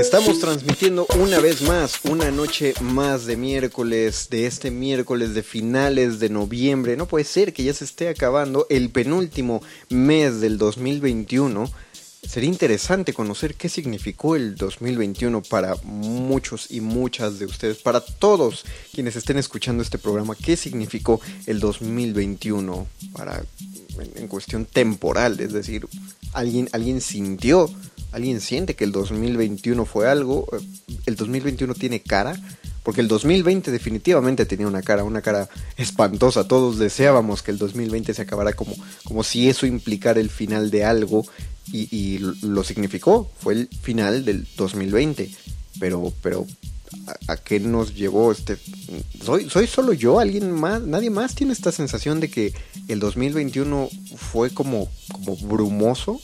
Estamos transmitiendo una vez más, una noche más de miércoles, de este miércoles de finales de noviembre. No puede ser que ya se esté acabando el penúltimo mes del 2021. Sería interesante conocer qué significó el 2021 para muchos y muchas de ustedes, para todos quienes estén escuchando este programa, qué significó el 2021 para en, cuestión temporal, es decir, alguien alguien sintió ¿Alguien siente que el 2021 fue algo? ¿El 2021 tiene cara? Porque el 2020 definitivamente tenía una cara, una cara espantosa. Todos deseábamos que el 2020 se acabara como, como si eso implicara el final de algo. Y, lo significó. Fue el final del 2020. Pero, pero ¿a, qué nos llevó este? ¿Soy, ¿Soy solo yo? ¿Alguien más? ¿Nadie más tiene esta sensación de que el 2021 fue como, como brumoso?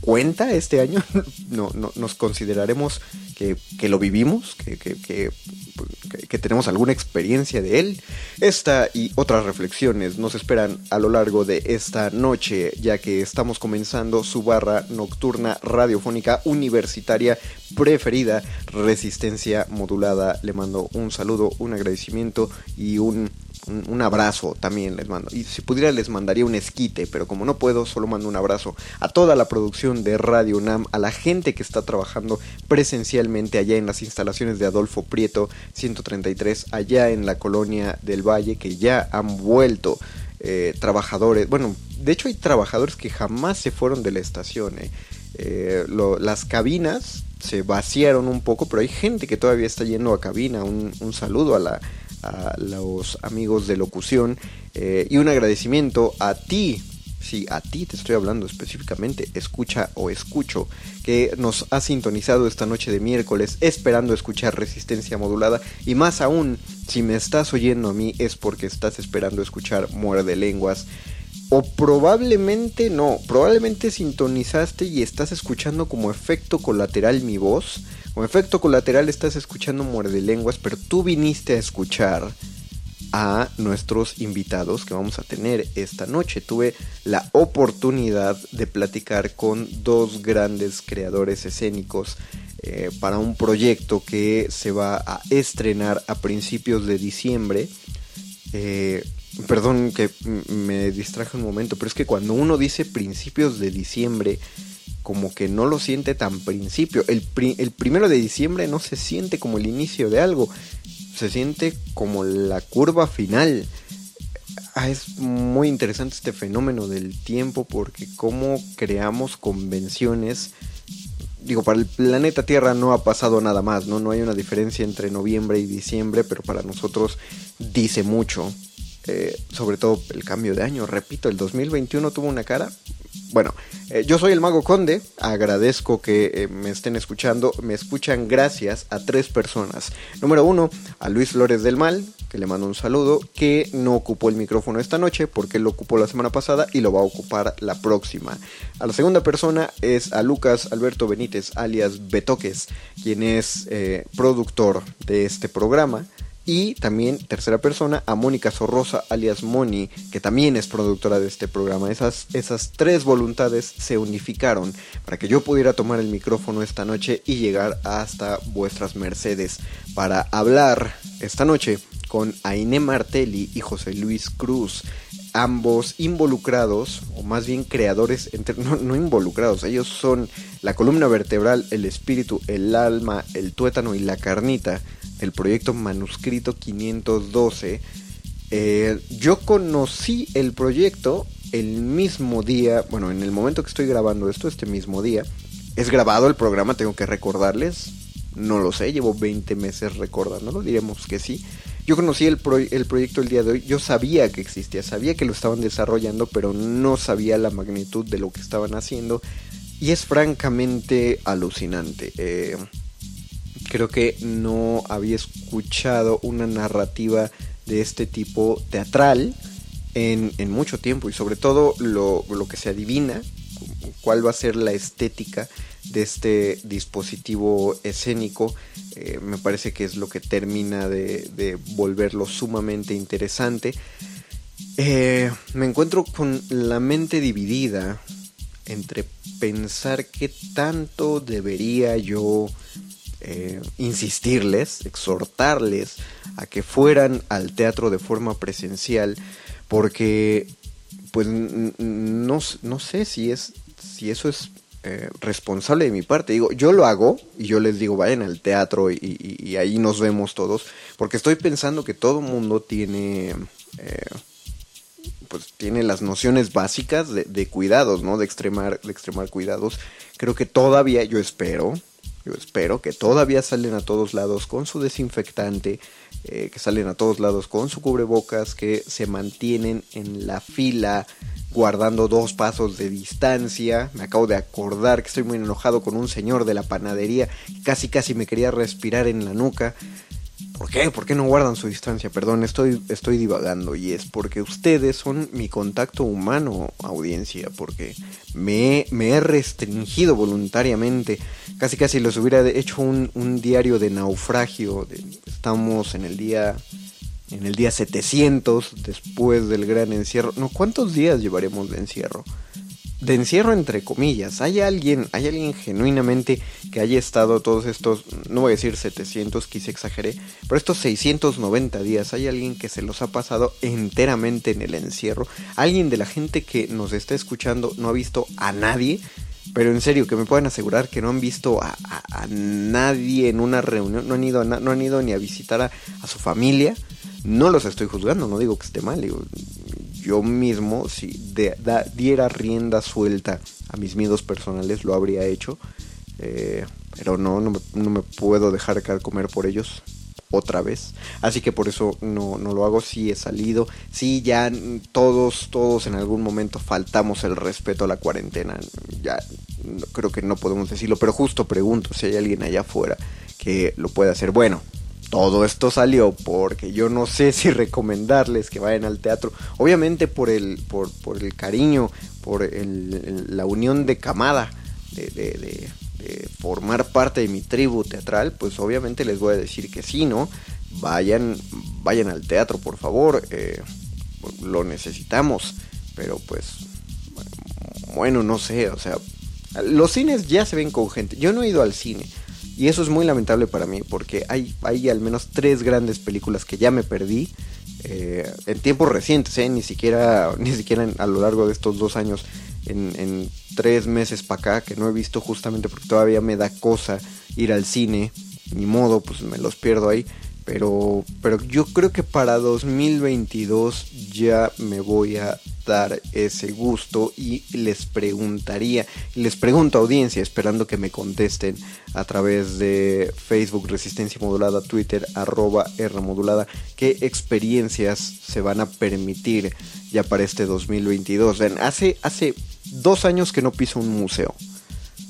Cuenta este año, no, no nos consideraremos que, lo vivimos, que, que, tenemos alguna experiencia de él. Esta y otras reflexiones nos esperan a lo largo de esta noche, ya que estamos comenzando su barra nocturna radiofónica universitaria preferida, Resistencia Modulada. Le mando un saludo, un agradecimiento y un un, abrazo también les mando. Y si pudiera les mandaría un esquite, pero como no puedo, solo mando un abrazo a toda la producción de Radio UNAM, a la gente que está trabajando presencialmente allá en las instalaciones de Adolfo Prieto 133, allá en la colonia del Valle, que ya han vuelto eh, trabajadores. Bueno, de hecho hay trabajadores que jamás se fueron de la estación. Eh. Eh, las cabinas se vaciaron un poco, pero hay gente que todavía está yendo a cabina. un saludo a la a los amigos de locución eh, y un agradecimiento a ti, sí, a ti te estoy hablando específicamente, escucha o escucho, que nos ha sintonizado esta noche de miércoles esperando escuchar resistencia modulada y más aún, si me estás oyendo a mí es porque estás esperando escuchar muerde lenguas. O probablemente no, probablemente sintonizaste y estás escuchando como efecto colateral mi voz como efecto colateral estás escuchando Muerde Lenguas, pero tú viniste a escuchar a nuestros invitados que vamos a tener esta noche. Tuve la oportunidad de platicar con dos grandes creadores escénicos eh, para un proyecto que se va a estrenar a principios de diciembre. Eh, perdón que me distraje un momento, pero es que cuando uno dice principios de diciembre, como que no lo siente tan principio. El, el primero de diciembre no se siente como el inicio de algo, se siente como la curva final. Ah, es muy interesante este fenómeno del tiempo porque cómo creamos convenciones. Digo, para el planeta Tierra no ha pasado nada más, ¿no? No hay una diferencia entre noviembre y diciembre, pero para nosotros dice mucho. Eh, sobre todo el cambio de año. Repito, el 2021 tuvo una cara bueno, eh, yo soy el Mago Conde, agradezco que eh, me estén escuchando, me escuchan gracias a tres personas. Número uno, a Luis Flores del Mal, que le mando un saludo, que no ocupó el micrófono esta noche porque lo ocupó la semana pasada y lo va a ocupar la próxima. A la segunda persona es a Lucas Alberto Benítez, alias Betoques, quien es productor de este programa. Y también, tercera persona, a Mónica Sorrosa, alias Moni, que también es productora de este programa. Esas, esas tres voluntades se unificaron para que yo pudiera tomar el micrófono esta noche y llegar hasta vuestras mercedes para hablar esta noche con Aine Martelli y José Luis Cruz, ambos involucrados, o más bien creadores, no, no, involucrados, ellos son la columna vertebral, el espíritu, el alma, el tuétano y la carnita el proyecto Manuscrito 512. Eh, yo conocí el proyecto el mismo día, bueno, en el momento que estoy grabando esto, este mismo día. Es grabado el programa, tengo que recordarles. No lo sé, llevo 20 meses recordándolo, diremos que sí. Yo conocí el, el proyecto el día de hoy, yo sabía que existía, sabía que lo estaban desarrollando, pero no sabía la magnitud de lo que estaban haciendo. Y es francamente alucinante. Eh, creo que no había escuchado una narrativa de este tipo teatral en, mucho tiempo y sobre todo lo, que se adivina, cuál va a ser la estética de este dispositivo escénico, eh, me parece que es lo que termina de, volverlo sumamente interesante. Eh, me encuentro con la mente dividida entre pensar qué tanto debería yo eh, insistirles, exhortarles a que fueran al teatro de forma presencial, porque pues no, no sé si es si eso es eh, responsable de mi parte. Digo, yo lo hago y yo les digo, vayan al teatro y, ahí nos vemos todos, porque estoy pensando que todo mundo tiene, eh, pues tiene las nociones básicas de, de, cuidados, ¿no? De extremar, de extremar cuidados. Creo que todavía, yo espero, yo espero que todavía salen a todos lados con su desinfectante, eh, que salen a todos lados con su cubrebocas, que se mantienen en la fila guardando dos pasos de distancia. Me acabo de acordar que estoy muy enojado con un señor de la panadería casi casi me quería respirar en la nuca. ¿Por qué? ¿Por qué no guardan su distancia? Perdón, estoy, estoy divagando y es porque ustedes son mi contacto humano, audiencia, porque me, me he restringido voluntariamente. Casi casi les hubiera hecho un, un diario de naufragio. estamos en el día en el día 700 después del gran encierro. No, ¿cuántos días llevaremos de encierro? De encierro entre comillas. Hay alguien, hay alguien genuinamente que haya estado todos estos, no voy a decir 700, quise exageré, pero estos 690 días, hay alguien que se los ha pasado enteramente en el encierro. Alguien de la gente que nos está escuchando no ha visto a nadie. Pero en serio, que me pueden asegurar que no han visto a, nadie en una reunión, no han ido, no han ido ni a visitar a, a su familia. No los estoy juzgando, no digo que esté mal, digo, yo mismo, si diera rienda suelta a mis miedos personales, lo habría hecho. Eh, pero no, no me, puedo dejar caer comer por ellos otra vez. Así que por eso no, no lo hago. Sí he salido. Sí, ya todos, todos en algún momento faltamos el respeto a la cuarentena. Ya creo que no podemos decirlo, pero justo pregunto si hay alguien allá afuera que lo pueda hacer. Bueno, todo esto salió porque yo no sé si recomendarles que vayan al teatro. Obviamente por el, por, por el cariño, por la unión de camada, de, formar parte de mi tribu teatral, pues obviamente les voy a decir que sí, ¿no? Vayan, vayan al teatro, por favor. Eh, lo necesitamos. Pero pues, bueno, no sé, o sea, los cines ya se ven con gente. Yo no he ido al cine. Y eso es muy lamentable para mí, porque hay, hay al menos tres grandes películas que ya me perdí eh, en tiempos recientes, eh, ni siquiera, ni siquiera a lo largo de estos dos años, en, tres meses para acá, que no he visto justamente porque todavía me da cosa ir al cine, ni modo, pues me los pierdo ahí. Pero, pero yo creo que para 2022 ya me voy a dar ese gusto y les preguntaría, les pregunto a audiencia, esperando que me contesten a través de Facebook Resistencia Modulada, Twitter arroba R Modulada, qué experiencias se van a permitir ya para este 2022. hace, hace dos años que no piso un museo.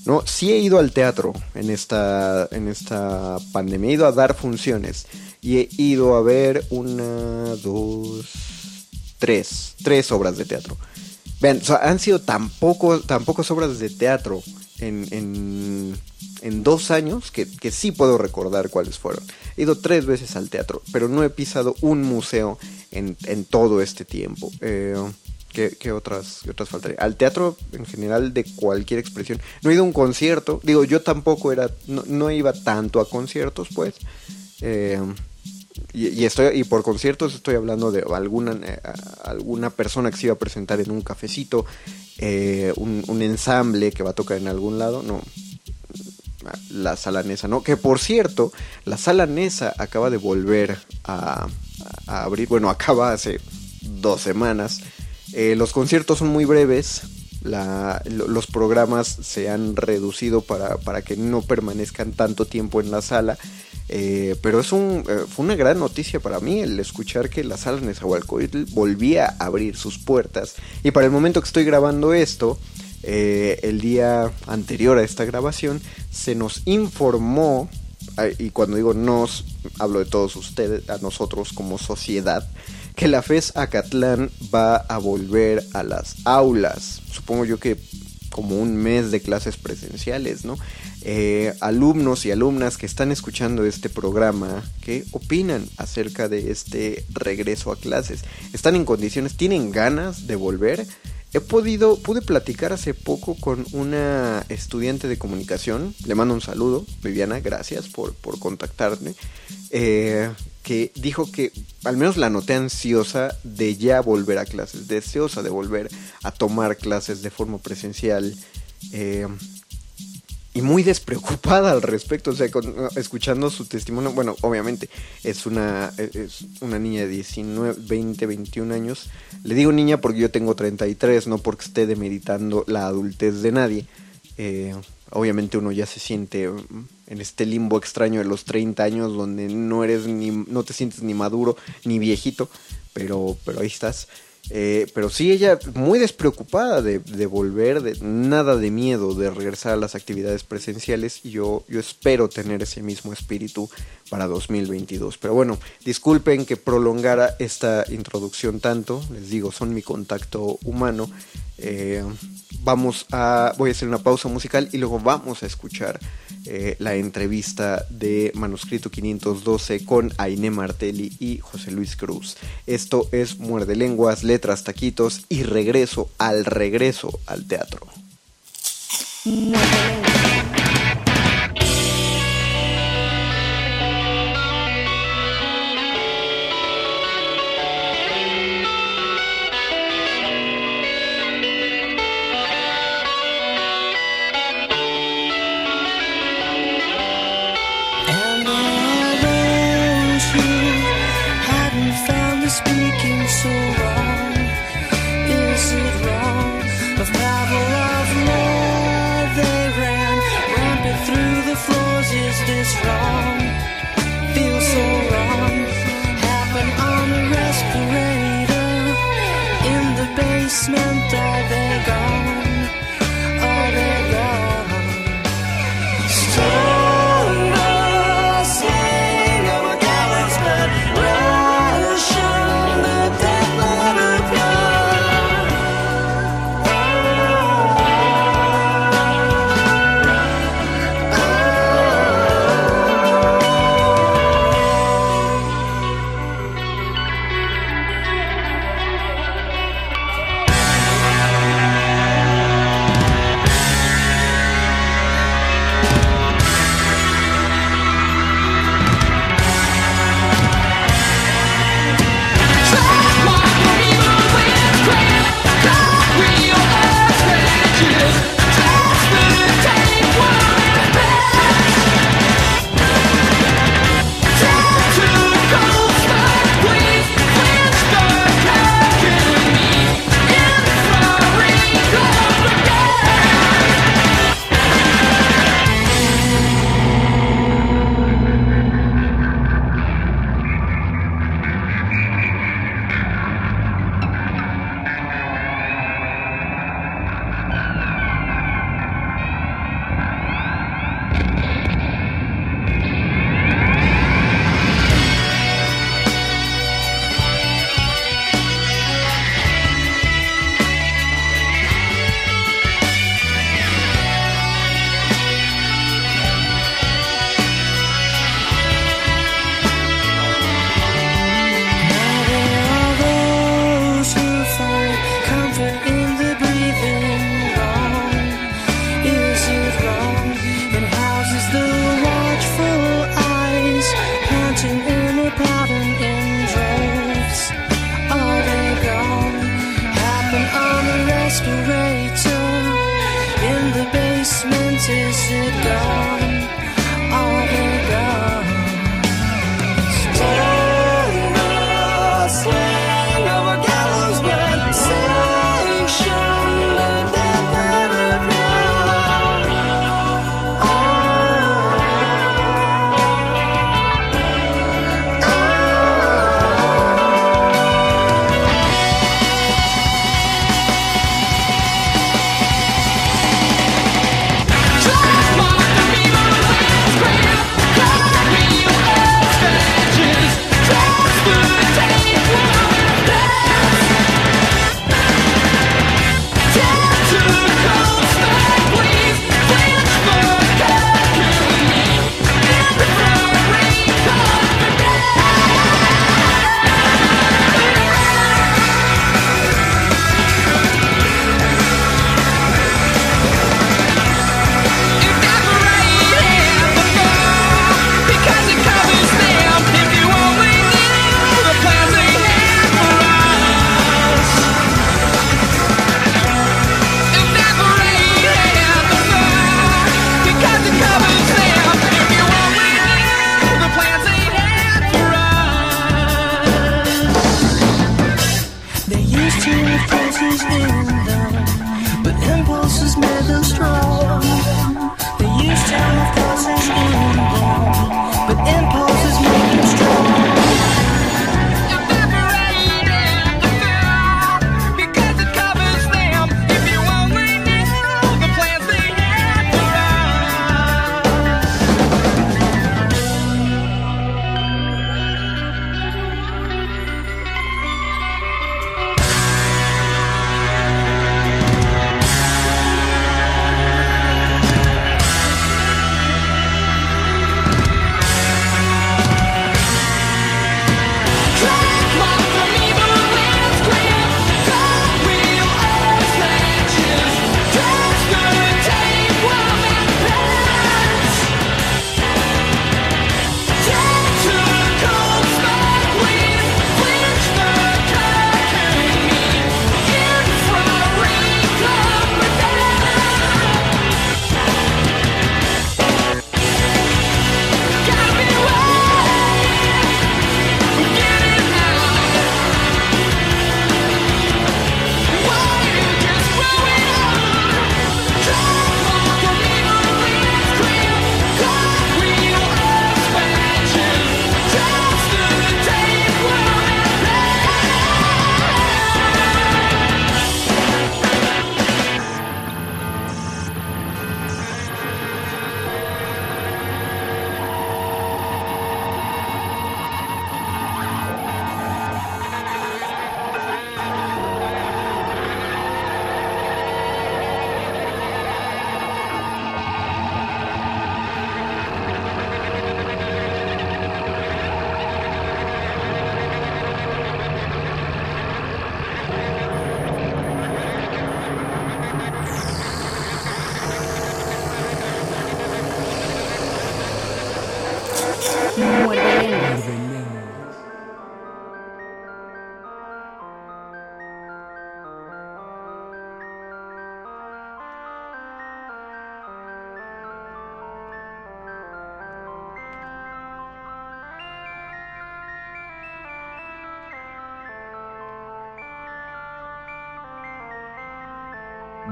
¿No? Sí he ido al teatro en esta, en esta pandemia, he ido a dar funciones y he ido a ver una, dos, tres, tres obras de teatro. Vean, han sido tan pocas obras de teatro en, en, en dos años que, que, sí puedo recordar cuáles fueron. He ido tres veces al teatro, pero no he pisado un museo en, en todo este tiempo. Eh, ¿Qué, otras, otras faltaría? Al teatro en general de cualquier expresión. No he ido a un concierto. Digo, yo tampoco era. No, iba tanto a conciertos, pues. Eh, y, estoy, y por conciertos estoy hablando de alguna, eh, alguna persona que se iba a presentar en un cafecito, eh, un, ensamble que va a tocar en algún lado. No. La sala Nesa, ¿no? Que por cierto, la sala Nesa acaba de volver a abrir. Bueno, acaba hace dos semanas eh, los conciertos son muy breves, los programas se han reducido para, que no permanezcan tanto tiempo en la sala. Eh, pero es un, eh, fue una gran noticia para mí el escuchar que la sala Nezahualcóyotl volvía a abrir sus puertas. Y para el momento que estoy grabando esto, el día anterior a esta grabación, se nos informó, y cuando digo nos, hablo de todos ustedes, a nosotros como sociedad, que la FES Acatlán va a volver a las aulas. Supongo yo que como un mes de clases presenciales, ¿no? Eh, alumnos y alumnas que están escuchando este programa, ¿qué opinan acerca de este regreso a clases? ¿Están en condiciones? ¿Tienen ganas de volver? He podido, pude platicar hace poco con una estudiante de comunicación, le mando un saludo, Viviana, gracias por, por contactarme, eh, que dijo que al menos la noté ansiosa de ya volver a clases, deseosa de volver a tomar clases de forma presencial. Eh, y muy despreocupada al respecto, o sea, escuchando su testimonio, bueno, obviamente es una, es una niña de 19, 20, 21 años. Le digo niña porque yo tengo 33, no porque esté demeritando la adultez de nadie. Eh, obviamente uno ya se siente en este limbo extraño de los 30 años donde no eres ni no te sientes ni maduro ni viejito, pero pero ahí estás. Eh, pero sí, ella muy despreocupada de, volver, de nada de miedo de regresar a las actividades presenciales y yo, yo espero tener ese mismo espíritu para 2022. Pero bueno, disculpen que prolongara esta introducción tanto, les digo, son mi contacto humano. Eh, vamos a, voy a hacer una pausa musical y luego vamos a escuchar eh, la entrevista de Manuscrito 512 con Aine Martelli y José Luis Cruz. Esto es Muerde Lenguas, Letras, Taquitos y regreso al regreso al teatro.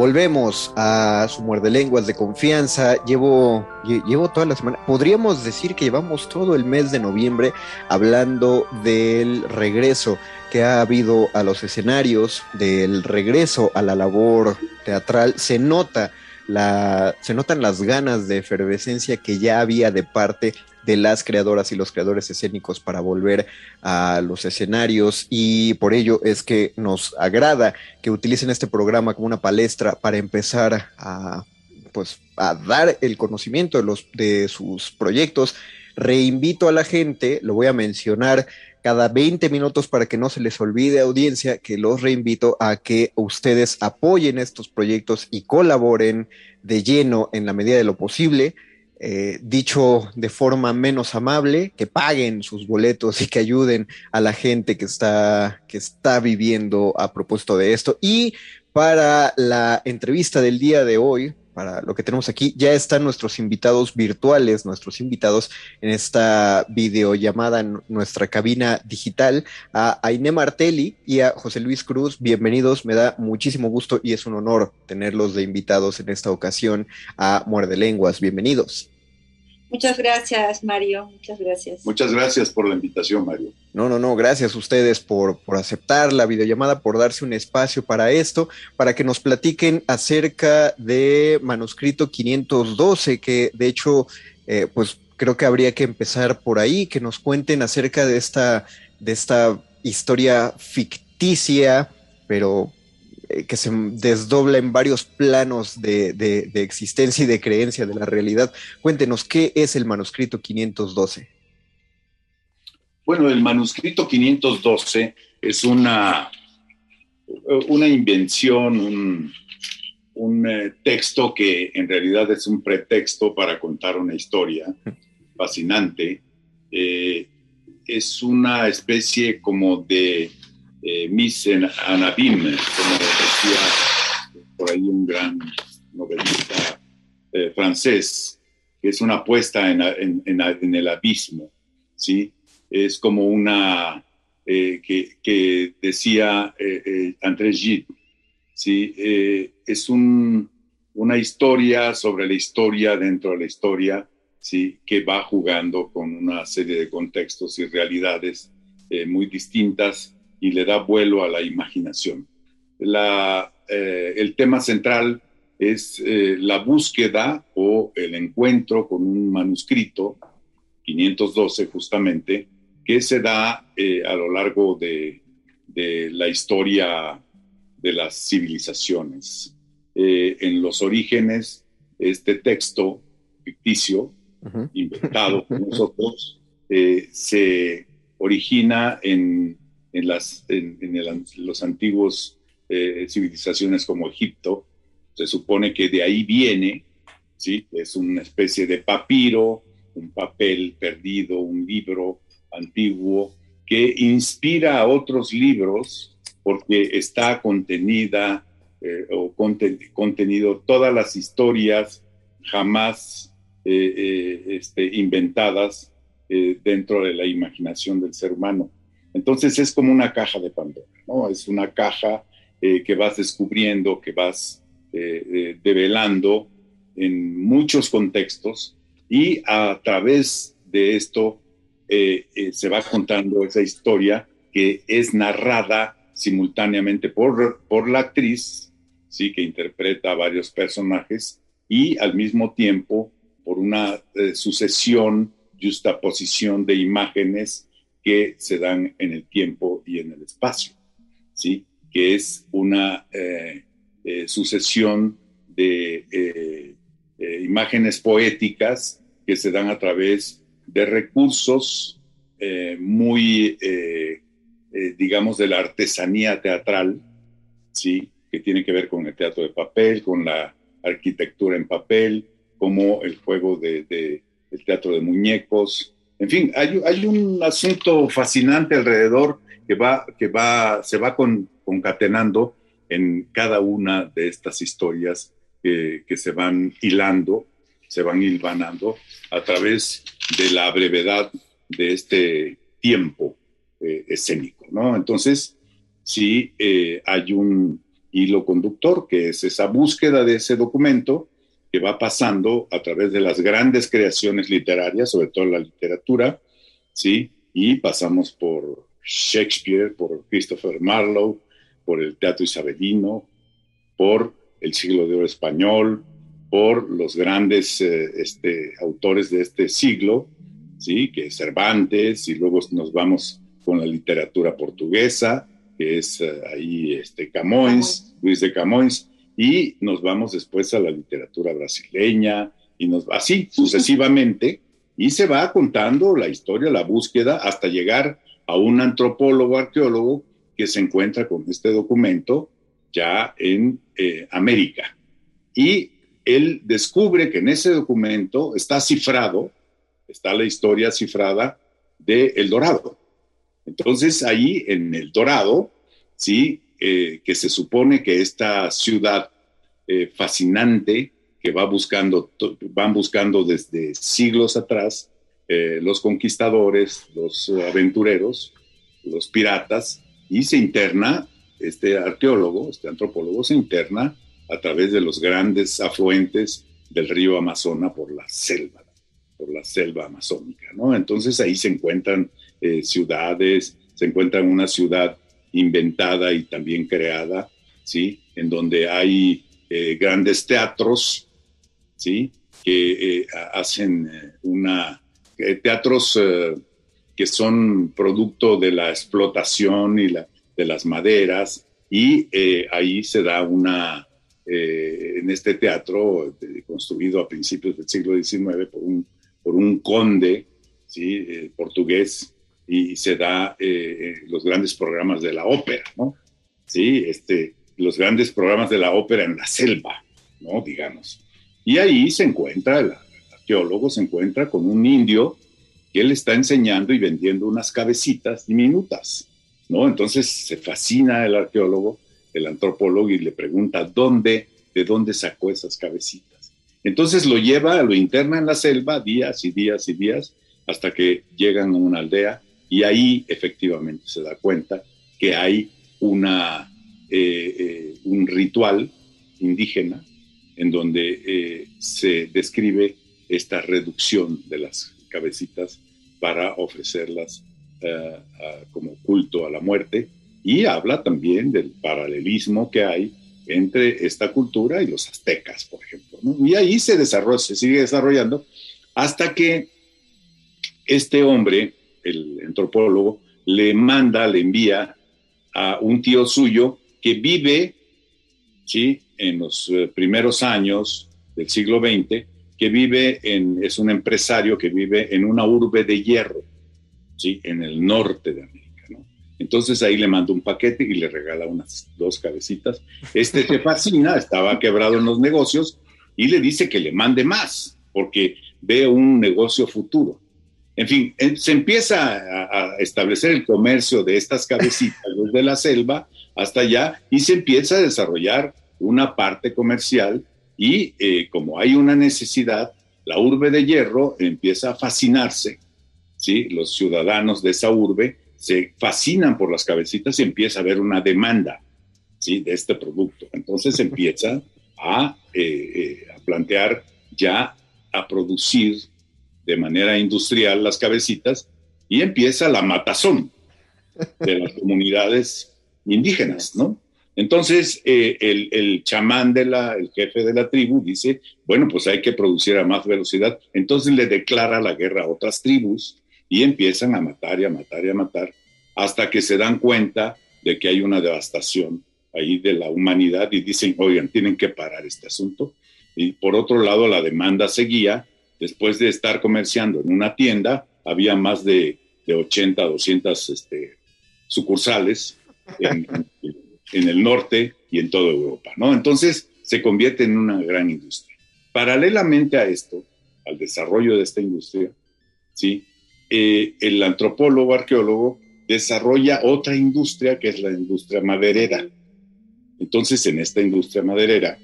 Volvemos a su muerde lenguas de confianza. Llevo, llevo toda la semana, podríamos decir que llevamos todo el mes de noviembre hablando del regreso que ha habido a los escenarios, del regreso a la labor teatral. Se nota la, se notan las ganas de efervescencia que ya había de parte de las creadoras y los creadores escénicos para volver a los escenarios y por ello es que nos agrada que utilicen este programa como una palestra para empezar a pues a dar el conocimiento de los de sus proyectos. Reinvito a la gente, lo voy a mencionar cada 20 minutos para que no se les olvide audiencia que los reinvito a que ustedes apoyen estos proyectos y colaboren de lleno en la medida de lo posible eh, dicho de forma menos amable, que paguen sus boletos y que ayuden a la gente que está, que está viviendo a propósito de esto. Y para la entrevista del día de hoy, para lo que tenemos aquí, ya están nuestros invitados virtuales, nuestros invitados en esta videollamada, en nuestra cabina digital, a Aine Martelli y a José Luis Cruz. Bienvenidos, me da muchísimo gusto y es un honor tenerlos de invitados en esta ocasión a Muerde Lenguas. Bienvenidos. Muchas gracias, Mario. Muchas gracias. Muchas gracias por la invitación, Mario. No, no, no, gracias a ustedes por, por aceptar la videollamada, por darse un espacio para esto, para que nos platiquen acerca de manuscrito 512, que de hecho, eh, pues creo que habría que empezar por ahí, que nos cuenten acerca de esta, de esta historia ficticia, pero eh, que se desdobla en varios planos de, de, existencia y de creencia de la realidad. Cuéntenos, ¿qué es el manuscrito 512? Bueno, el manuscrito 512 es una, una invención, un, eh, texto que en realidad es un pretexto para contar una historia fascinante. Eh, es una especie como de eh, Miss Anabim, como decía por ahí un gran novelista eh, francés, que es una apuesta en, el abismo, ¿sí? Es como una, eh, que, decía André Gide, ¿sí? Eh, es un, una historia sobre la historia dentro de la historia, ¿sí? que va jugando con una serie de contextos y realidades eh, muy distintas y le da vuelo a la imaginación. La, eh, el tema central es la búsqueda o el encuentro con un manuscrito, 512 justamente, que se da a lo largo de, de la historia de las civilizaciones. Eh, en los orígenes, este texto ficticio, inventado por nosotros, eh, se origina en, en las, en, los antiguos eh, civilizaciones como Egipto. Se supone que de ahí viene, ¿sí? es una especie de papiro, un papel perdido, un libro antiguo que inspira a otros libros porque está contenida eh, o contenido todas las historias jamás eh, este, inventadas dentro de la imaginación del ser humano. Entonces es como una caja de Pandora, ¿no? Es una caja que vas descubriendo, que vas develando en muchos contextos y a través de esto se va contando esa historia que es narrada simultáneamente por, por la actriz, ¿sí? que interpreta a varios personajes, y al mismo tiempo por una eh, sucesión, justaposición de imágenes que se dan en el tiempo y en el espacio, ¿sí? que es una eh, eh, sucesión de imágenes poéticas que se dan a través de recursos muy eh, digamos, de la artesanía teatral, ¿sí? que tiene que ver con el teatro de papel, con la arquitectura en papel, como el juego de, el teatro de muñecos. En fin, hay, un asunto fascinante alrededor que, va, que va, se va concatenando en cada una de estas historias que, que se van hilando, se van hilvanando a través de la brevedad de este tiempo eh, escénico, ¿no? Entonces, sí eh, hay un hilo conductor, que es esa búsqueda de ese documento que va pasando a través de las grandes creaciones literarias, sobre todo la literatura, ¿sí? Y pasamos por Shakespeare, por Christopher Marlowe, por el teatro isabelino, por el siglo de oro español, por los grandes eh, este, autores de este siglo, ¿sí? que es Cervantes, y luego nos vamos con la literatura portuguesa, que es eh, ahí este, Camões, Luis de Camões, y nos vamos después a la literatura brasileña, y nos así sucesivamente, y se va contando la historia, la búsqueda, hasta llegar a un antropólogo, arqueólogo, que se encuentra con este documento ya en eh, América. Y él descubre que en ese documento está cifrado, está la historia cifrada de El Dorado. Entonces ahí en El Dorado, ¿sí? Eh, que se supone que esta ciudad eh, fascinante que va buscando, van buscando desde siglos atrás eh, los conquistadores, los aventureros, los piratas, y se interna, este arqueólogo, este antropólogo se interna a través de los grandes afluentes del río Amazonas por la selva, por la selva amazónica, ¿no? Entonces ahí se encuentran ciudades, se encuentra en una ciudad inventada y también creada, ¿sí? En donde hay eh, grandes teatros, ¿sí? Que eh, hacen una... teatros que son producto de la explotación y la, de las maderas, y ahí se da una... en este teatro, construido a principios del siglo XIX por un, por un conde ¿sí? portugués, y se da eh, eh, los grandes programas de la ópera, ¿no? Sí, este, los grandes programas de la ópera en la selva, ¿no? Digamos. Y ahí se encuentra, el, arqueólogo se encuentra con un indio que él está enseñando y vendiendo unas cabecitas diminutas, ¿no? Entonces se fascina el arqueólogo, el antropólogo, y le pregunta dónde, de dónde sacó esas cabecitas. Entonces lo lleva, lo interna en la selva días y días y días hasta que llegan a una aldea y ahí efectivamente se da cuenta que hay una eh, eh, un ritual indígena en donde eh, se describe esta reducción de las cabecitas para ofrecerlas como culto a la muerte y habla también del paralelismo que hay entre esta cultura y los aztecas, por ejemplo. Y ahí se desarrolla, se sigue desarrollando hasta que este hombre, el antropólogo, le manda, le envía a un tío suyo que vive, ¿sí? En los eh, primeros años del siglo XX, que vive en, es un empresario que vive en una urbe de hierro, ¿sí? En el norte de América, Entonces ahí le manda un paquete y le regala unas dos cabecitas. Este se fascina, estaba quebrado en los negocios y le dice que le mande más, porque ve un negocio futuro. En fin, se empieza a, establecer el comercio de estas cabecitas desde la selva hasta allá y se empieza a desarrollar una parte comercial y eh, como hay una necesidad, la urbe de hierro empieza a fascinarse, ¿sí? Los ciudadanos de esa urbe se fascinan por las cabecitas y empieza a haber una demanda, ¿sí? De este producto. Entonces empieza a, eh, eh, a plantear ya a producir de manera industrial las cabecitas y empieza la matazón de las comunidades indígenas, ¿no? Entonces, eh, el, chamán de la, el jefe de la tribu dice, bueno, pues hay que producir a más velocidad. Entonces le declara la guerra a otras tribus y empiezan a matar y a matar y a matar hasta que se dan cuenta de que hay una devastación ahí de la humanidad y dicen, oigan, tienen que parar este asunto. Y por otro lado, la demanda seguía. Después de estar comerciando en una tienda, había más de, de 80, 200 este, sucursales en, el norte y en toda Europa, ¿no? Entonces se convierte en una gran industria. Paralelamente a esto, al desarrollo de esta industria, ¿sí? Eh, el antropólogo, arqueólogo, desarrolla otra industria que es la industria maderera. Entonces, en esta industria maderera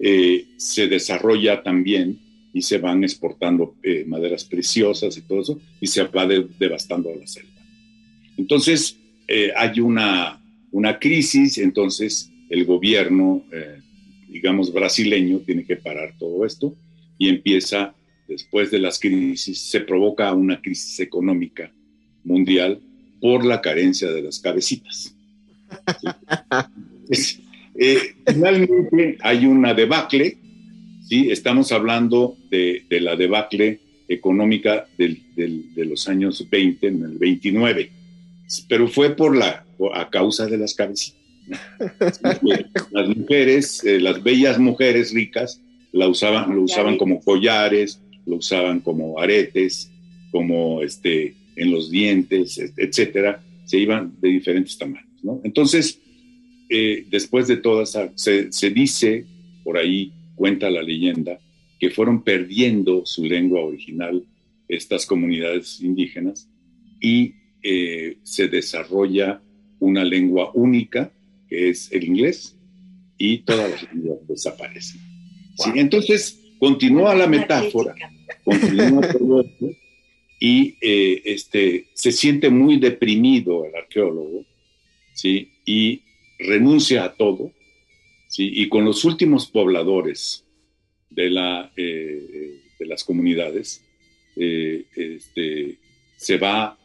eh, se desarrolla también y se van exportando eh, maderas preciosas y todo eso, y se va devastando la selva. Entonces, eh, hay una, una crisis, entonces el gobierno, eh, digamos, brasileño tiene que parar todo esto y empieza, después de las crisis, se provoca una crisis económica mundial por la carencia de las cabecitas. Eh, finalmente hay una debacle, ¿sí? estamos hablando de, de la debacle económica del, del, de los años 20, en el 29 pero fue por la, a causa de las cabecitas. las mujeres, eh, las bellas mujeres ricas, la usaban, lo usaban como collares, lo usaban como aretes, como este, en los dientes, etcétera, se iban de diferentes tamaños. ¿no? Entonces, eh, después de todas, se, se dice, por ahí cuenta la leyenda, que fueron perdiendo su lengua original estas comunidades indígenas y eh, se desarrolla una lengua única, que es el inglés, y todas las lenguas desaparecen. Entonces, continúa la metáfora, continúa todo esto, y eh, este, se siente muy deprimido el arqueólogo, ¿sí? y renuncia a todo, ¿sí? y con los últimos pobladores de, la, eh, de las comunidades, este, se va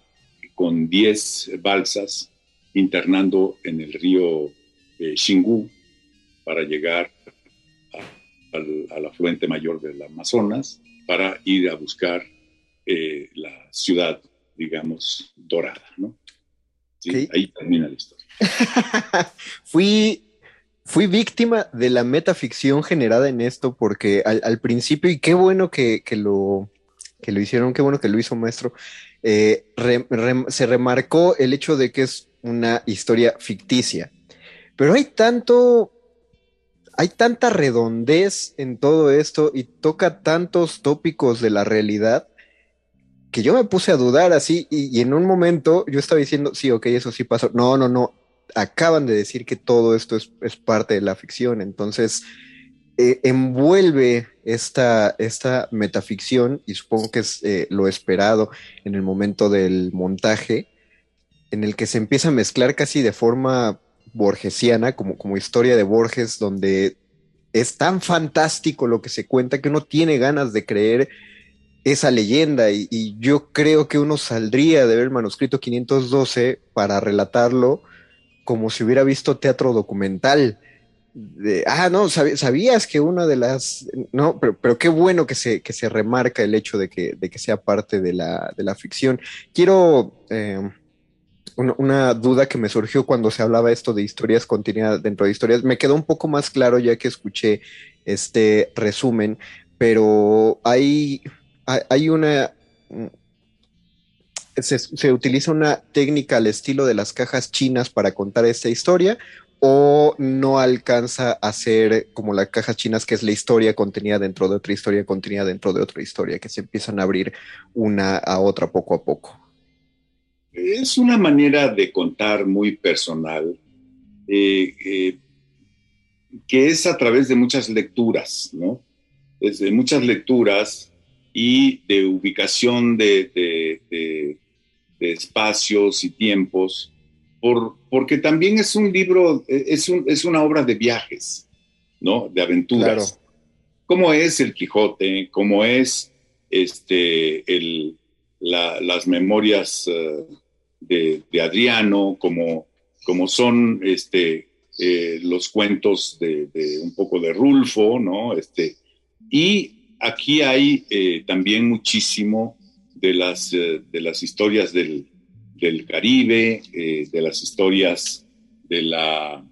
con 10 balsas internando en el río eh, Xingu para llegar al, afluente mayor del Amazonas para ir a buscar eh, la ciudad, digamos, dorada, ¿no? Ahí termina la historia. fui, fui víctima de la metaficción generada en esto porque al, principio, y qué bueno que, lo, que lo hicieron, qué bueno que lo hizo maestro, eh, se remarcó el hecho de que es una historia ficticia. Pero hay tanto, hay tanta redondez en todo esto y toca tantos tópicos de la realidad que yo me puse a dudar así y, en un momento yo estaba diciendo, sí, ok, eso sí pasó. No, no, no. Acaban de decir que todo esto es, parte de la ficción. Entonces, eh, envuelve esta, esta metaficción, y supongo que es eh, lo esperado en el momento del montaje, en el que se empieza a mezclar casi de forma borgesiana, como, como historia de Borges, donde es tan fantástico lo que se cuenta que uno tiene ganas de creer esa leyenda y, yo creo que uno saldría de ver el manuscrito 512 para relatarlo como si hubiera visto teatro documental. ah, no, sabías que una de las, no, pero, qué bueno que se, que se remarca el hecho de que, de que sea parte de la, de la ficción. Quiero, eh, una, duda que me surgió cuando se hablaba esto de historias contenidas dentro de historias, me quedó un poco más claro ya que escuché este resumen, pero hay, hay una... Se, utiliza una técnica al estilo de las cajas chinas para contar esta historia o no alcanza a ser como las cajas chinas, que es la historia contenida dentro de otra historia, contenida dentro de otra historia, que se empiezan a abrir una a otra poco a poco. Es una manera de contar muy personal, eh, eh, que es a través de muchas lecturas, ¿no? Desde muchas lecturas y de ubicación de, espacios y tiempos, por, porque también es un libro, es, es, una obra de viajes, ¿no? De aventuras. Claro. Como es el Quijote, como es este, el, las memorias eh, de, Adriano, como, como son este, eh, los cuentos de, un poco de Rulfo, ¿no? Este, y aquí hay eh, también muchísimo de las, de las historias del, Caribe, de las historias de la,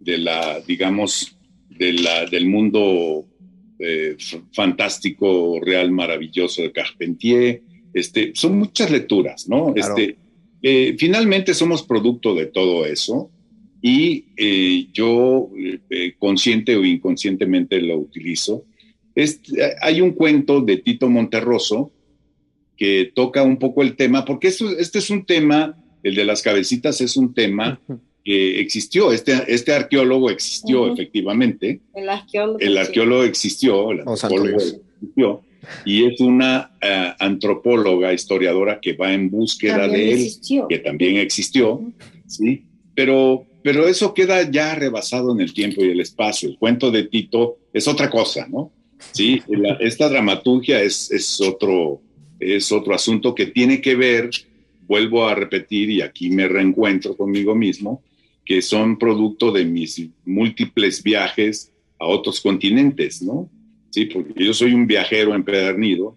de la digamos, de la, del mundo fantástico, real, maravilloso de Carpentier, este, son muchas lecturas, ¿no? Este, eh, finalmente somos producto de todo eso y eh, yo eh, consciente o inconscientemente lo utilizo. hay un cuento de Tito Monterroso que toca un poco el tema, porque este es un tema, el de las cabecitas es un tema que existió, este, este arqueólogo existió efectivamente. El arqueólogo. El arqueólogo existió, el arqueólogo existió y es una eh, antropóloga, historiadora que va en búsqueda de él, que también existió, ¿sí? Pero, pero eso queda ya rebasado en el tiempo y el espacio. El cuento de Tito es otra cosa, ¿no? Sí, esta dramaturgia es, es, otro, es otro asunto que tiene que ver, vuelvo a repetir, y aquí me reencuentro conmigo mismo, que son producto de mis múltiples viajes a otros continentes, ¿no? ¿sí? porque yo soy un viajero empedernido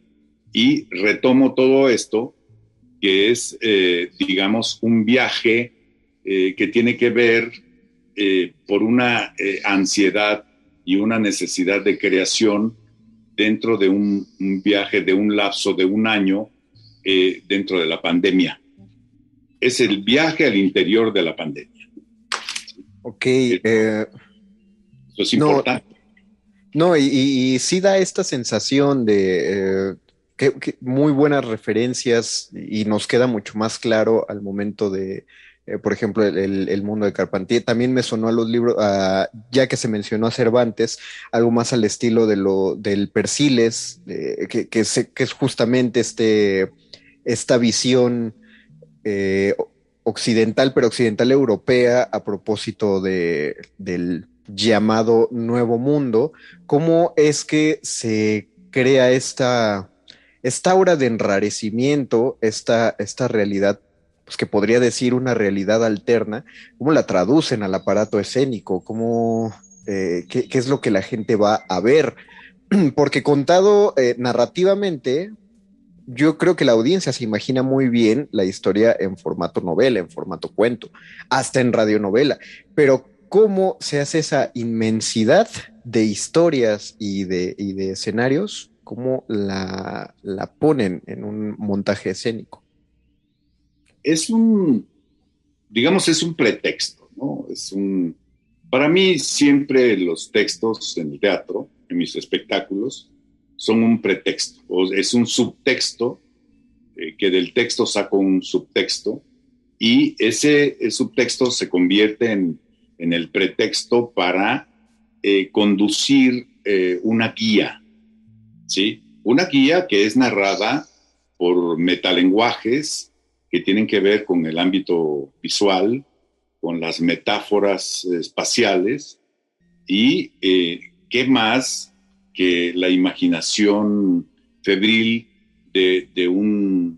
y retomo todo esto, que es, eh, digamos, un viaje eh, que tiene que ver eh, por una ansiedad y una necesidad de creación dentro de un, viaje de un lapso de un año dentro de la pandemia. Es el viaje al interior de la pandemia. Ok. Eso es importante. No, y, sí da esta sensación de eh, que, muy buenas referencias y nos queda mucho más claro al momento de, eh, por ejemplo, el, mundo de Carpentier. También me sonó a los libros, ya que se mencionó a Cervantes, algo más al estilo de lo del Persiles, que, que, es justamente este, esta visión eh, occidental, pero occidental europea a propósito de, del llamado Nuevo Mundo, cómo es que se crea esta, esta aura de enrarecimiento, esta, esta realidad, pues que podría decir una realidad alterna, cómo la traducen al aparato escénico, cómo, eh, qué, es lo que la gente va a ver. Porque contado eh, narrativamente, yo creo que la audiencia se imagina muy bien la historia en formato novela, en formato cuento, hasta en radionovela, pero cómo se hace esa inmensidad de historias y de, de escenarios, cómo la, ponen en un montaje escénico. Es un, digamos, es un pretexto, ¿no? Es un, para mí siempre los textos en el teatro, en mis espectáculos, son un pretexto, o es un subtexto, eh, que del texto saco un subtexto, y ese subtexto se convierte en en el pretexto para eh, conducir eh, una guía, ¿sí? Una guía que es narrada por metalenguajes que tienen que ver con el ámbito visual, con las metáforas espaciales y eh, qué más que la imaginación febril de, un,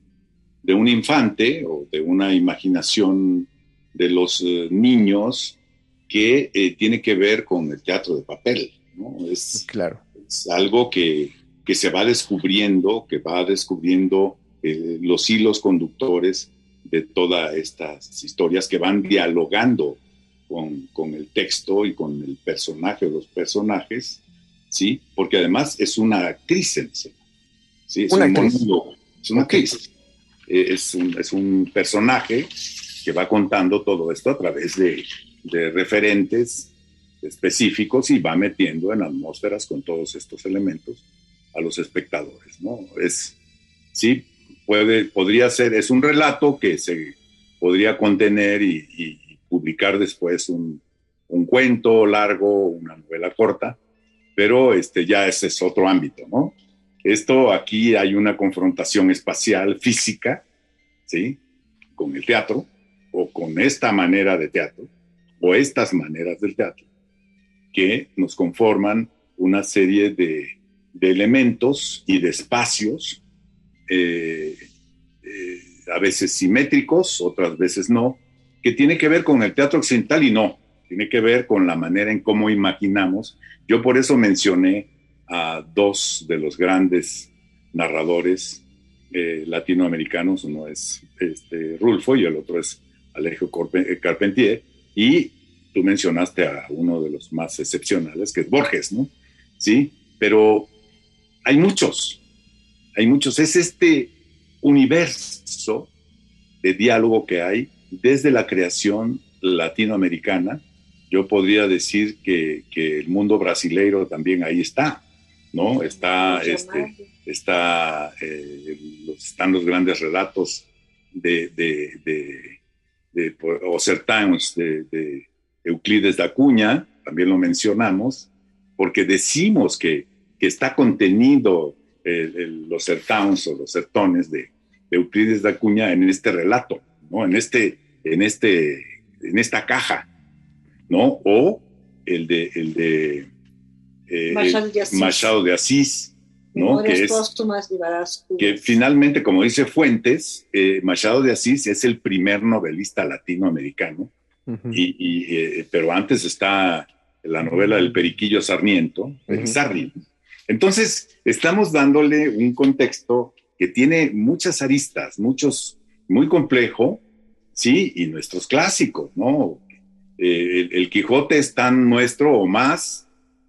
de un infante o de una imaginación de los eh, niños que eh, tiene que ver con el teatro de papel. ¿no? Es, claro. es algo que, que, se va descubriendo, que va descubriendo eh, los hilos conductores de todas estas historias que van dialogando con, con, el texto y con el personaje o los personajes, ¿sí? Porque además es una actriz en escena, ¿sí? Es una un actriz. mundo, es una actriz. Eh, es, un, es un personaje que va contando todo esto a través de, de referentes específicos y va metiendo en atmósferas con todos estos elementos a los espectadores, ¿no? Es, sí, puede, podría ser, es un relato que se podría contener y, y publicar después un, un, cuento largo, una novela corta, pero este, ya ese es otro ámbito, ¿no? Esto aquí hay una confrontación espacial física, ¿sí? Con el teatro, o con esta manera de teatro, o estas maneras del teatro, que nos conforman una serie de, de elementos y de espacios, eh, eh, a veces simétricos, otras veces no, que tiene que ver con el teatro occidental y no, tiene que ver con la manera en cómo imaginamos. Yo por eso mencioné a dos de los grandes narradores eh, latinoamericanos, uno es este, Rulfo y el otro es Alejo Carpentier, y tú mencionaste a uno de los más excepcionales, que es Borges, ¿no? Sí, pero hay muchos, hay muchos. Es este universo de diálogo que hay desde la creación latinoamericana. Yo podría decir que, que el mundo brasileiro también ahí está, ¿no? Está, este, está, eh, están los grandes relatos de, de, de, de o certains de, de, Euclides de Acuña, también lo mencionamos, porque decimos que, que está contenido el, el, los certains o los sertones de, Euclides de Acuña en este relato, ¿no? En, este, en, este, en esta caja, ¿no? O el de, el de eh, Machado, de Asís. Machado de Asís, ¿no? Que, es, de que finalmente, como dice Fuentes, eh, Machado de Asís es el primer novelista latinoamericano, uh -huh. y, y eh, pero antes está la novela del Periquillo Sarmiento, uh -huh. Sarri. Entonces, estamos dándole un contexto que tiene muchas aristas, muchos, muy complejo, sí, y nuestros clásicos, ¿no? Eh, el, el, Quijote es tan nuestro o más,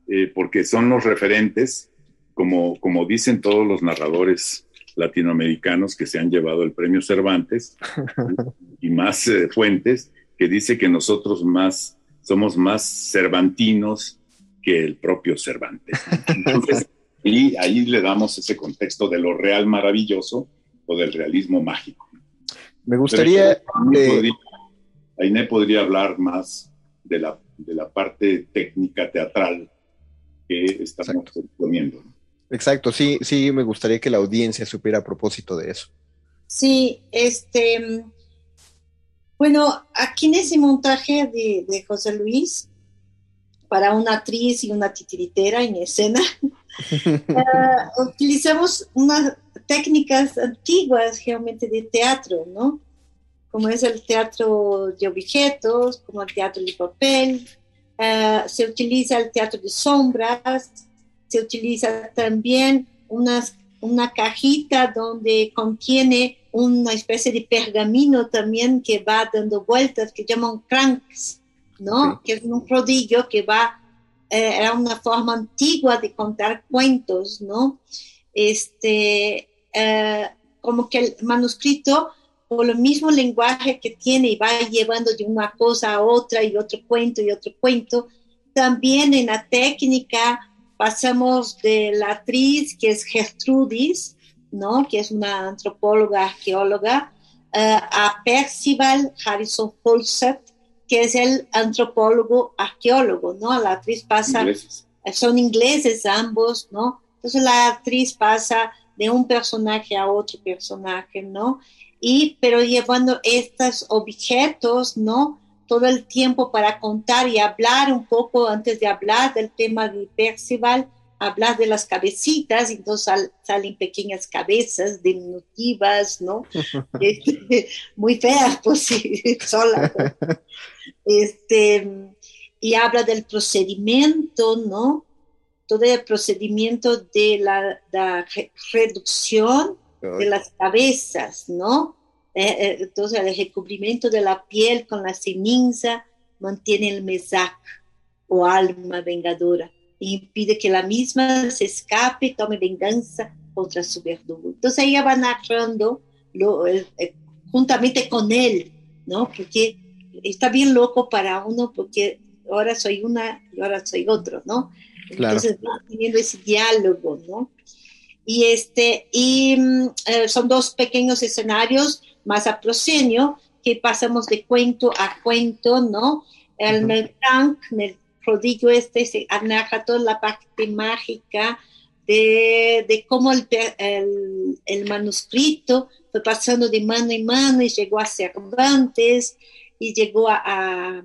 eh, porque son los referentes, como, como dicen todos los narradores latinoamericanos que se han llevado el premio Cervantes, y más eh, fuentes, que dice que nosotros más somos más cervantinos que el propio Cervantes. Entonces, y ahí le damos ese contexto de lo real maravilloso o del realismo mágico. Me gustaría... Ainé, podría, Ainé podría hablar más de la, de la parte técnica teatral que estamos exponiendo. Exacto, sí, sí, me gustaría que la audiencia supiera a propósito de eso. Sí, este, bueno, aquí en ese montaje de, de José Luis, para una actriz y una titiritera en escena, uh, utilizamos unas técnicas antiguas realmente de teatro, ¿no? Como es el teatro de objetos, como el teatro de papel, uh, se utiliza el teatro de sombras, se utiliza también unas, una cajita donde contiene una especie de pergamino también que va dando vueltas, que llaman cranks, ¿no? Sí. Que es un rodillo que va, eh, era una forma antigua de contar cuentos, ¿no? Este, eh, como que el manuscrito, por el mismo lenguaje que tiene y va llevando de una cosa a otra y otro cuento y otro cuento, también en la técnica pasamos de la actriz que es Gertrudis, ¿no? que es una antropóloga, arqueóloga, uh, a Percival Harrison Fawcett, que es el antropólogo arqueólogo, ¿no? La actriz pasa, ingleses. son ingleses ambos, ¿no? Entonces la actriz pasa de un personaje a otro personaje, ¿no? Y, pero llevando estos objetos, ¿no? todo el tiempo para contar y hablar un poco antes de hablar del tema de Percival, hablar de las cabecitas, entonces salen pequeñas cabezas diminutivas, ¿no? Este, muy feas, pues sí. Este, y habla del procedimiento, ¿no? Todo el procedimiento de la, la reducción de las cabezas, ¿no? Eh, eh, entonces, el recubrimiento de la piel con la ceniza mantiene el mesac o alma vengadora y impide que la misma se escape y tome venganza contra su verdugo. Entonces ella va narrando lo, eh, juntamente con él, ¿no? Porque está bien loco para uno porque ahora soy una y ahora soy otro, ¿no? Entonces va teniendo ese diálogo, ¿no? Y, este, y mm, son dos pequeños escenarios más a proscenio, que pasamos de cuento a cuento, ¿no? El uh el prodigio este, se narra toda la parte mágica de, de cómo el, el, el, manuscrito fue pasando de mano en mano y llegó a Cervantes y llegó a, a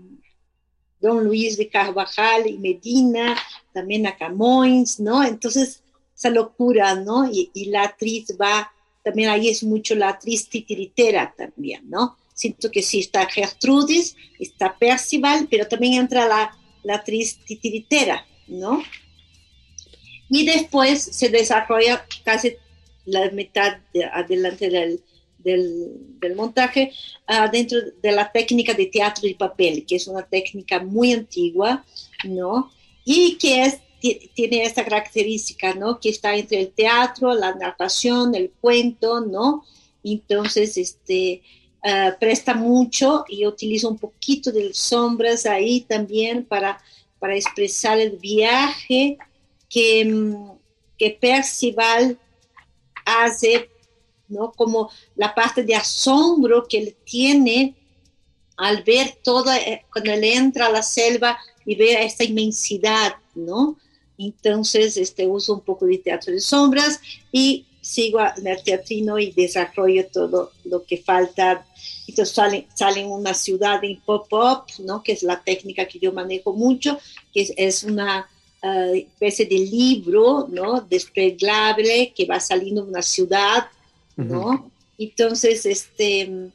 Don Luis de Carvajal y Medina, también a Camões, ¿no? Entonces, esa locura, ¿no? Y, y la actriz va también ahí es mucho la actriz titiritera también, ¿no? Siento que sí está Gertrudis, está Percival, pero también entra la, la actriz titiritera, ¿no? Y después se desarrolla casi la mitad de, adelante del, del, montaje uh, dentro de la técnica de teatro y papel, que es una técnica muy antigua, ¿no? Y que es tiene esta característica, ¿no? Que está entre el teatro, la narración, el cuento, ¿no? Entonces, este, uh, presta mucho y utiliza un poquito de sombras ahí también para, para expresar el viaje que, mm, que Percival hace, ¿no? Como la parte de asombro que él tiene al ver todo, eh, cuando él entra a la selva y ve esta inmensidad, ¿no? Entonces, este, uso un poco de teatro de sombras y sigo en el teatrino y desarrollo todo lo que falta. Entonces sale, sale una ciudad en pop-up, ¿no? que es la técnica que yo manejo mucho, que es, una uh, especie de libro ¿no? desplegable que va saliendo de una ciudad. ¿no? Entonces, este,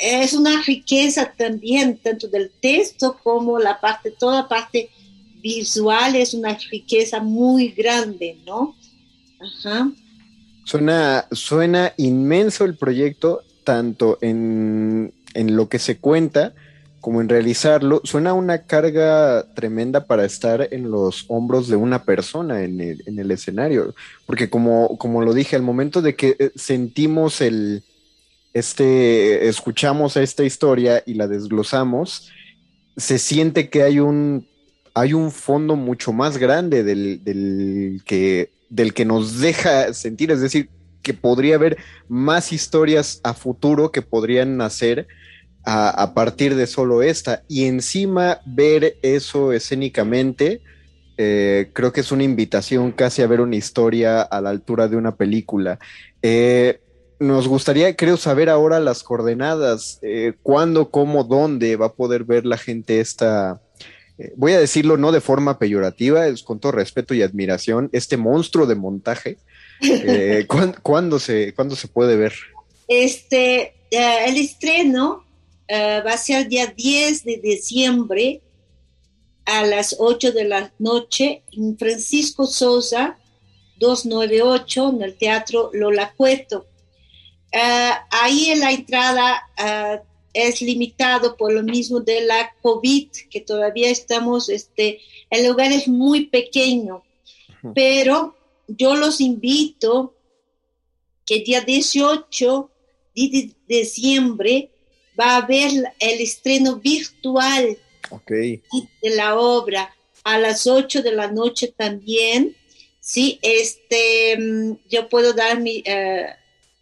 es una riqueza también, tanto del texto como la parte, toda parte visual es una riqueza muy grande, ¿no? Ajá. Suena, suena inmenso el proyecto, tanto en, en lo que se cuenta como en realizarlo. Suena una carga tremenda para estar en los hombros de una persona en el, en el escenario. Porque como, como lo dije, al momento de que eh, sentimos el, este, escuchamos esta historia y la desglosamos, se siente que hay un hay un fondo mucho más grande del, que, del que nos deja sentir, es decir, que podría haber más historias a futuro que podrían nacer a, partir de solo esta. Y encima ver eso escénicamente, eh, creo que es una invitación casi a ver una historia a la altura de una película. Eh, nos gustaría, creo, saber ahora las coordenadas, eh, cuándo, cómo, dónde va a poder ver la gente esta, eh, voy a decirlo no de forma peyorativa, es con todo respeto y admiración, este monstruo de montaje, eh, ¿cuándo, se, se puede ver? Este, eh, el estreno va a ser el día 10 de diciembre a las 8 de la noche en Francisco Sosa 298 en el Teatro Lola Cueto. ahí en la entrada es limitado por lo mismo de la COVID, que todavía estamos, este, el lugar es muy pequeño, pero yo los invito que el día 18 de diciembre va a haber el estreno virtual de la obra. A las 8 de la noche también. Sí, este, mm, yo puedo dar mi, eh,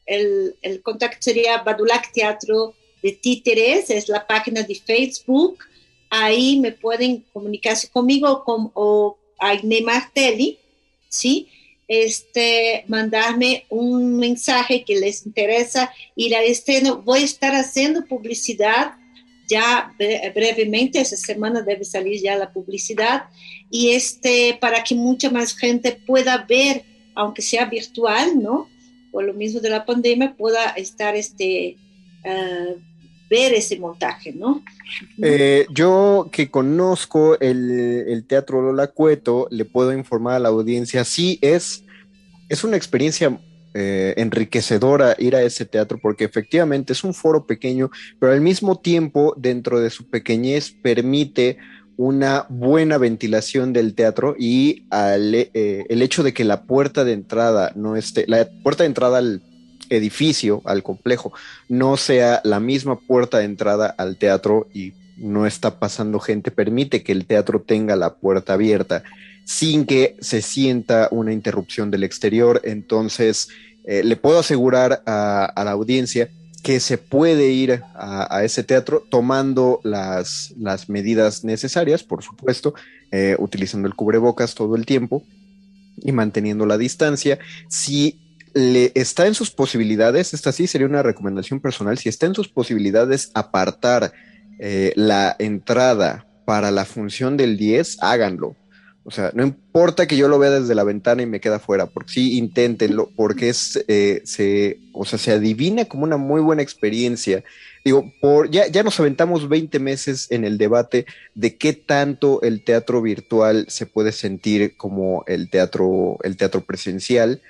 el, el contacto sería Badulac Teatro de títeres, es la página de Facebook. Ahí me pueden comunicarse conmigo con, o Agne Martelli, ¿sí? Este, mandarme un mensaje que les interesa ir al estreno. Voy a estar haciendo publicidad ya brevemente, esa semana debe salir ya la publicidad y este, para que mucha más gente pueda ver, aunque sea virtual, ¿no? Por lo mismo de la pandemia, pueda estar este, uh, ver ese montaje, ¿no? Eh, yo que conozco el, el, Teatro Lola Cueto, le puedo informar a la audiencia, sí es, es una experiencia eh, enriquecedora ir a ese teatro porque efectivamente es un foro pequeño, pero al mismo tiempo dentro de su pequeñez permite una buena ventilación del teatro y al, eh, el hecho de que la puerta de entrada no esté, la puerta de entrada al edificio, al complejo, no sea la misma puerta de entrada al teatro y no está pasando gente, permite que el teatro tenga la puerta abierta sin que se sienta una interrupción del exterior. Entonces, eh, le puedo asegurar a, la audiencia que se puede ir a, ese teatro tomando las, las, medidas necesarias, por supuesto, eh, utilizando el cubrebocas todo el tiempo y manteniendo la distancia. Si le está en sus posibilidades, esta sí sería una recomendación personal, si está en sus posibilidades apartar eh, la entrada para la función del 10, háganlo. O sea, no importa que yo lo vea desde la ventana y me queda fuera, porque sí, inténtenlo, porque es, eh, se, o sea, se adivina como una muy buena experiencia. Digo, por, ya, ya nos aventamos 20 meses en el debate de qué tanto el teatro virtual se puede sentir como el teatro, el teatro presencial.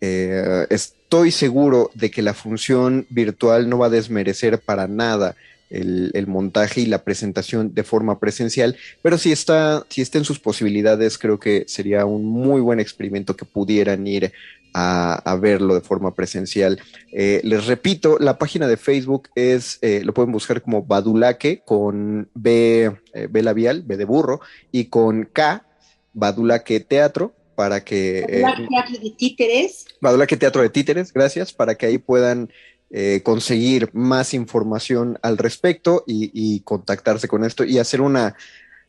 Eh, estoy seguro de que la función virtual no va a desmerecer para nada el, montaje y la presentación de forma presencial, pero si está, si está en sus posibilidades, creo que sería un muy buen experimento que pudieran ir a, verlo de forma presencial. Eh, les repito, la página de Facebook es, eh, lo pueden buscar como Badulaque con B, eh, B labial, B de burro, y con K, Badulaque Teatro, para que... Badulaque Teatro de Títeres. Badulaque Teatro de Títeres, gracias, para que ahí puedan eh, conseguir más información al respecto y, contactarse con esto y hacer una,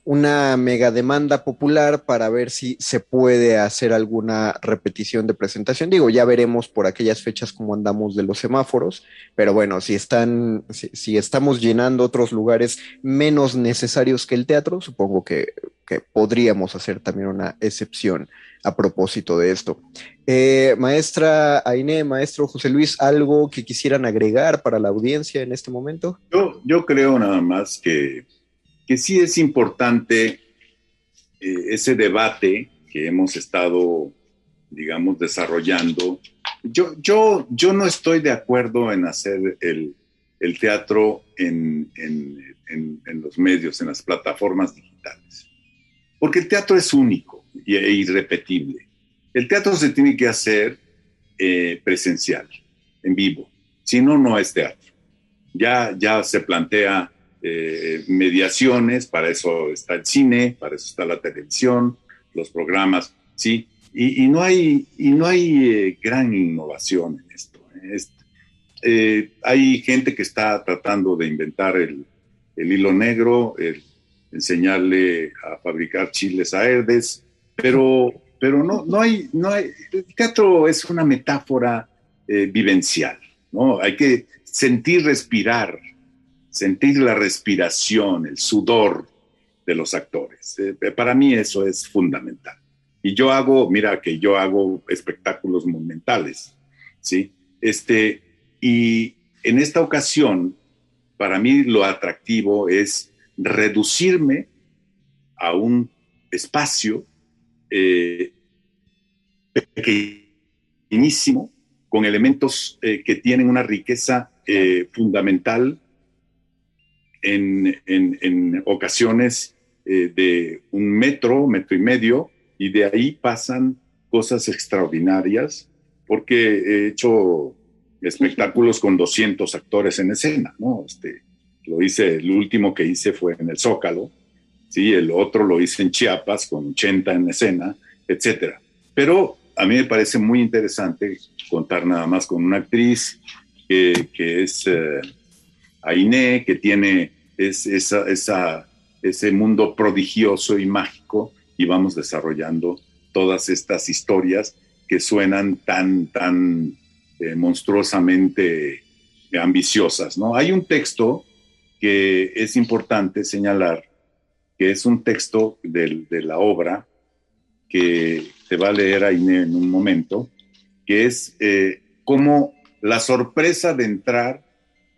una mega demanda popular para ver si se puede hacer alguna repetición de presentación. Digo, ya veremos por aquellas fechas cómo andamos de los semáforos, pero bueno, si están, si, estamos llenando otros lugares menos necesarios que el teatro, supongo que, que podríamos hacer también una excepción a propósito de esto. Eh, maestra Aine, maestro José Luis, ¿algo que quisieran agregar para la audiencia en este momento? Yo, creo nada más que, que sí es importante eh, ese debate que hemos estado, digamos, desarrollando. Yo, yo, yo no estoy de acuerdo en hacer el, el teatro en, en, en, los medios, en las plataformas digitales, porque el teatro es único e irrepetible. El teatro se tiene que hacer eh, presencial, en vivo, si no, no es teatro. Ya, ya se plantea eh, mediaciones, para eso está el cine, para eso está la televisión, los programas, ¿sí? Y, no hay, y no hay eh, gran innovación en esto. hay gente que está tratando de inventar el, el hilo negro, enseñarle a fabricar chiles a Herdes, pero, pero no, no, hay, no el teatro es una metáfora eh, vivencial, ¿no? Hay que sentir respirar, sentir la respiración, el sudor de los actores. Eh, para mí eso es fundamental. Y yo hago, mira que yo hago espectáculos monumentales, ¿sí? Este, y en esta ocasión, para mí lo atractivo es reducirme a un espacio eh, pequeñísimo, con elementos eh, que tienen una riqueza eh, fundamental en, en, ocasiones de un metro, metro y medio, y de ahí pasan cosas extraordinarias, porque he hecho espectáculos con 200 actores en escena, ¿no? Este, lo hice, el último que hice fue en el Zócalo, ¿sí? el otro lo hice en Chiapas con 80 en escena, etc. Pero a mí me parece muy interesante contar nada más con una actriz que, es eh, Ainé, que tiene ese mundo prodigioso y mágico y vamos desarrollando todas estas historias que suenan tan, tan eh, monstruosamente ambiciosas, ¿no? Hay un texto que es importante señalar que es un texto de la obra que te va a leer ahí en un momento, que es eh, como la sorpresa de entrar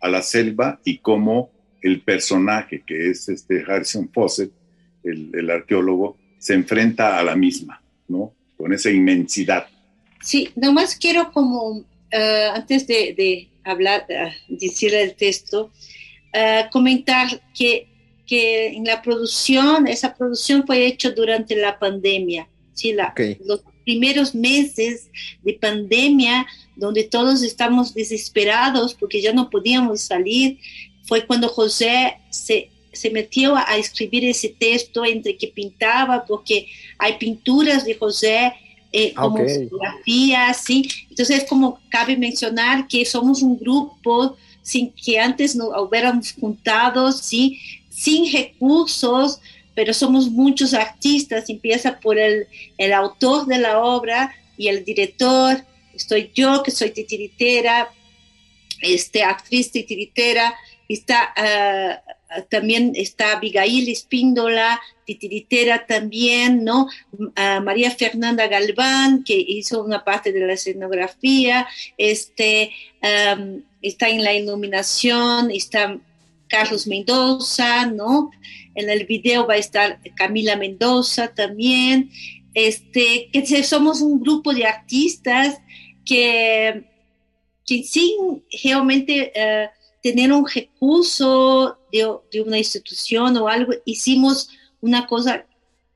a la selva y cómo el personaje, que es este Harrison Fawcett, el, arqueólogo, se enfrenta a la misma, ¿no? Con esa inmensidad. Sí, nomás quiero como, eh, antes de, hablar, uh, decir el texto, eh, comentar que, que en la producción, esa producción fue hecha durante la pandemia, ¿sí? La, Los primeros meses de pandemia, donde todos estamos desesperados porque ya no podíamos salir, fue cuando José se, se metió a, escribir ese texto entre que pintaba, porque hay pinturas de José eh, como fotografías, ¿sí? Entonces, como cabe mencionar que somos un grupo sin que antes nos hubiéramos juntado, ¿sí? Sin recursos, pero somos muchos artistas, empieza por el, el autor de la obra y el director, estoy yo que soy titiritera, este, actriz titiritera, está, uh, también está Abigail Espíndola, titiritera también, ¿no? Uh, María Fernanda Galván, que hizo una parte de la escenografía, este, está en la iluminación, está Carlos Mendoza, ¿no? En el video va a estar Camila Mendoza también. Este, que somos un grupo de artistas que, que sin realmente uh, tener un recurso de, una institución o algo, hicimos una cosa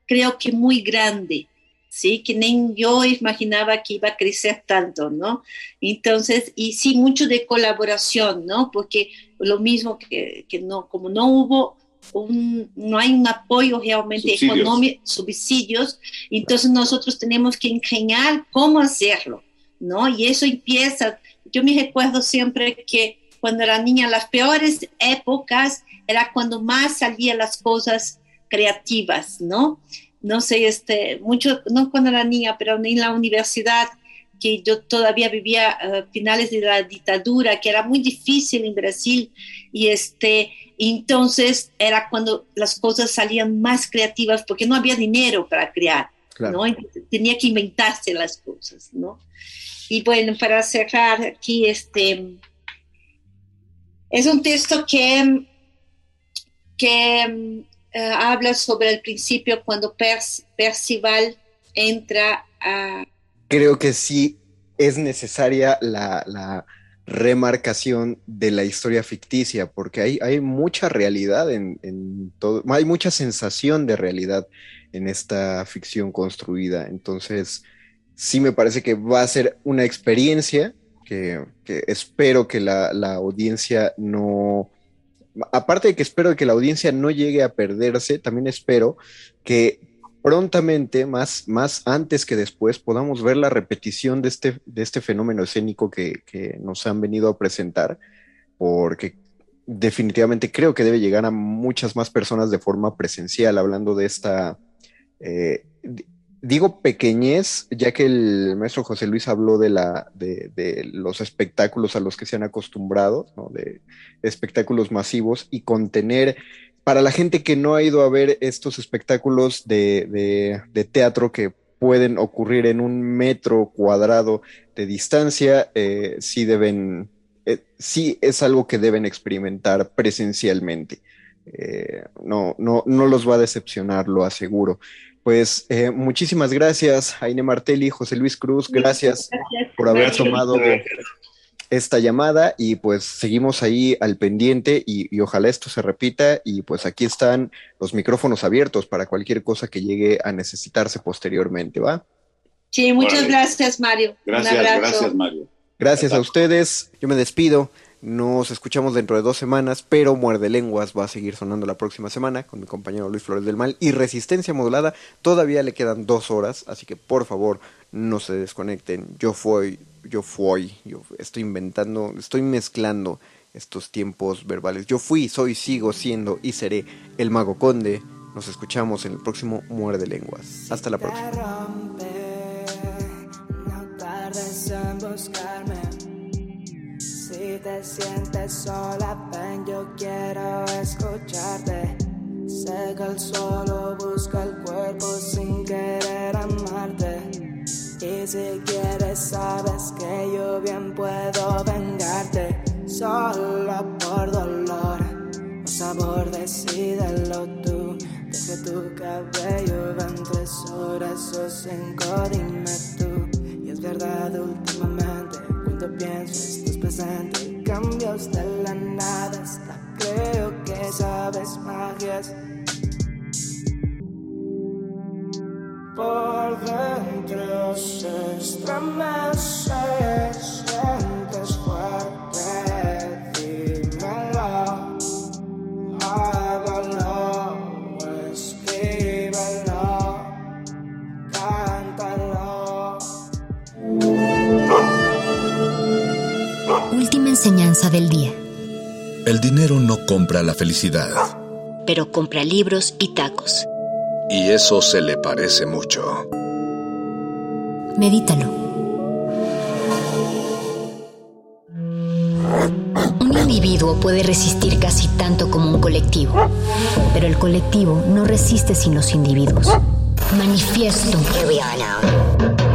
creo que muy grande, ¿sí? Que ni yo imaginaba que iba a crecer tanto, ¿no? Entonces, y sí, mucho de colaboración, ¿no? Porque lo mismo que, que no, como no hubo un, no hay un apoyo realmente económico, subsidios, entonces nosotros tenemos que ingeniar cómo hacerlo, ¿no? Y eso empieza, yo me recuerdo siempre que cuando era niña, las peores épocas era cuando más salían las cosas creativas, ¿no? No sé, este, mucho, no cuando era niña, pero en la universidad, que yo todavía vivía a finales de la dictadura, que era muy difícil en Brasil, y este, entonces era cuando las cosas salían más creativas, porque no había dinero para crear, ¿no? tenía que inventarse las cosas, ¿no? Y bueno, para cerrar aquí, este, es un texto que, que eh, habla sobre el principio cuando Percival entra a... Creo que sí es necesaria la, remarcación de la historia ficticia, porque hay, hay mucha realidad en, todo, hay mucha sensación de realidad en esta ficción construida. Entonces, sí me parece que va a ser una experiencia que, espero que la, audiencia no, aparte de que espero que la audiencia no llegue a perderse, también espero que prontamente, más, más antes que después, podamos ver la repetición de este, de este fenómeno escénico que, nos han venido a presentar, porque definitivamente creo que debe llegar a muchas más personas de forma presencial, hablando de esta... Eh, digo pequeñez, ya que el maestro José Luis habló de, la, de, los espectáculos a los que se han acostumbrado, de espectáculos masivos y contener, para la gente que no ha ido a ver estos espectáculos de, teatro que pueden ocurrir en un metro cuadrado de distancia, eh, sí deben, eh, sí es algo que deben experimentar presencialmente. Eh, no, no, no los va a decepcionar, lo aseguro. Pues eh, muchísimas gracias, Aine Martelli, José Luis Cruz, gracias, por haber tomado esta llamada y pues seguimos ahí al pendiente y, ojalá esto se repita y pues aquí están los micrófonos abiertos para cualquier cosa que llegue a necesitarse posteriormente, ¿va? Sí, muchas gracias Mario. Gracias, gracias Mario. Gracias a ustedes, yo me despido. Nos escuchamos dentro de dos semanas, pero Muerde Lenguas va a seguir sonando la próxima semana con mi compañero Luis Flores del Mal. Y Resistencia Modulada todavía le quedan dos horas, así que por favor no se desconecten. Yo fui, yo fui, yo estoy inventando, estoy mezclando estos tiempos verbales. Yo fui, soy, sigo siendo y seré el Mago Conde. Nos escuchamos en el próximo Muerde Lenguas. Hasta la próxima. Te sientes sola, ven, yo quiero escucharte. Sé el solo busca el cuerpo sin querer amarte. Y si quieres, sabes que yo bien puedo vengarte. Solo por dolor o sabor, decídelo tú. Deje tu cabello en tres horas o cinco, tú. Y es verdad, últimamente, cuando pienso, estás presente. Cambios de la nada, hasta creo que sabes magias. Por dentro se estremece, sientes fuerte, dímelo. Háblalo, enseñanza del día. El dinero no compra la felicidad. Pero compra libros y tacos. Y eso se le parece mucho. Medítalo. Un individuo puede resistir casi tanto como un colectivo, pero el colectivo no resiste sin los individuos. Manifiesto. No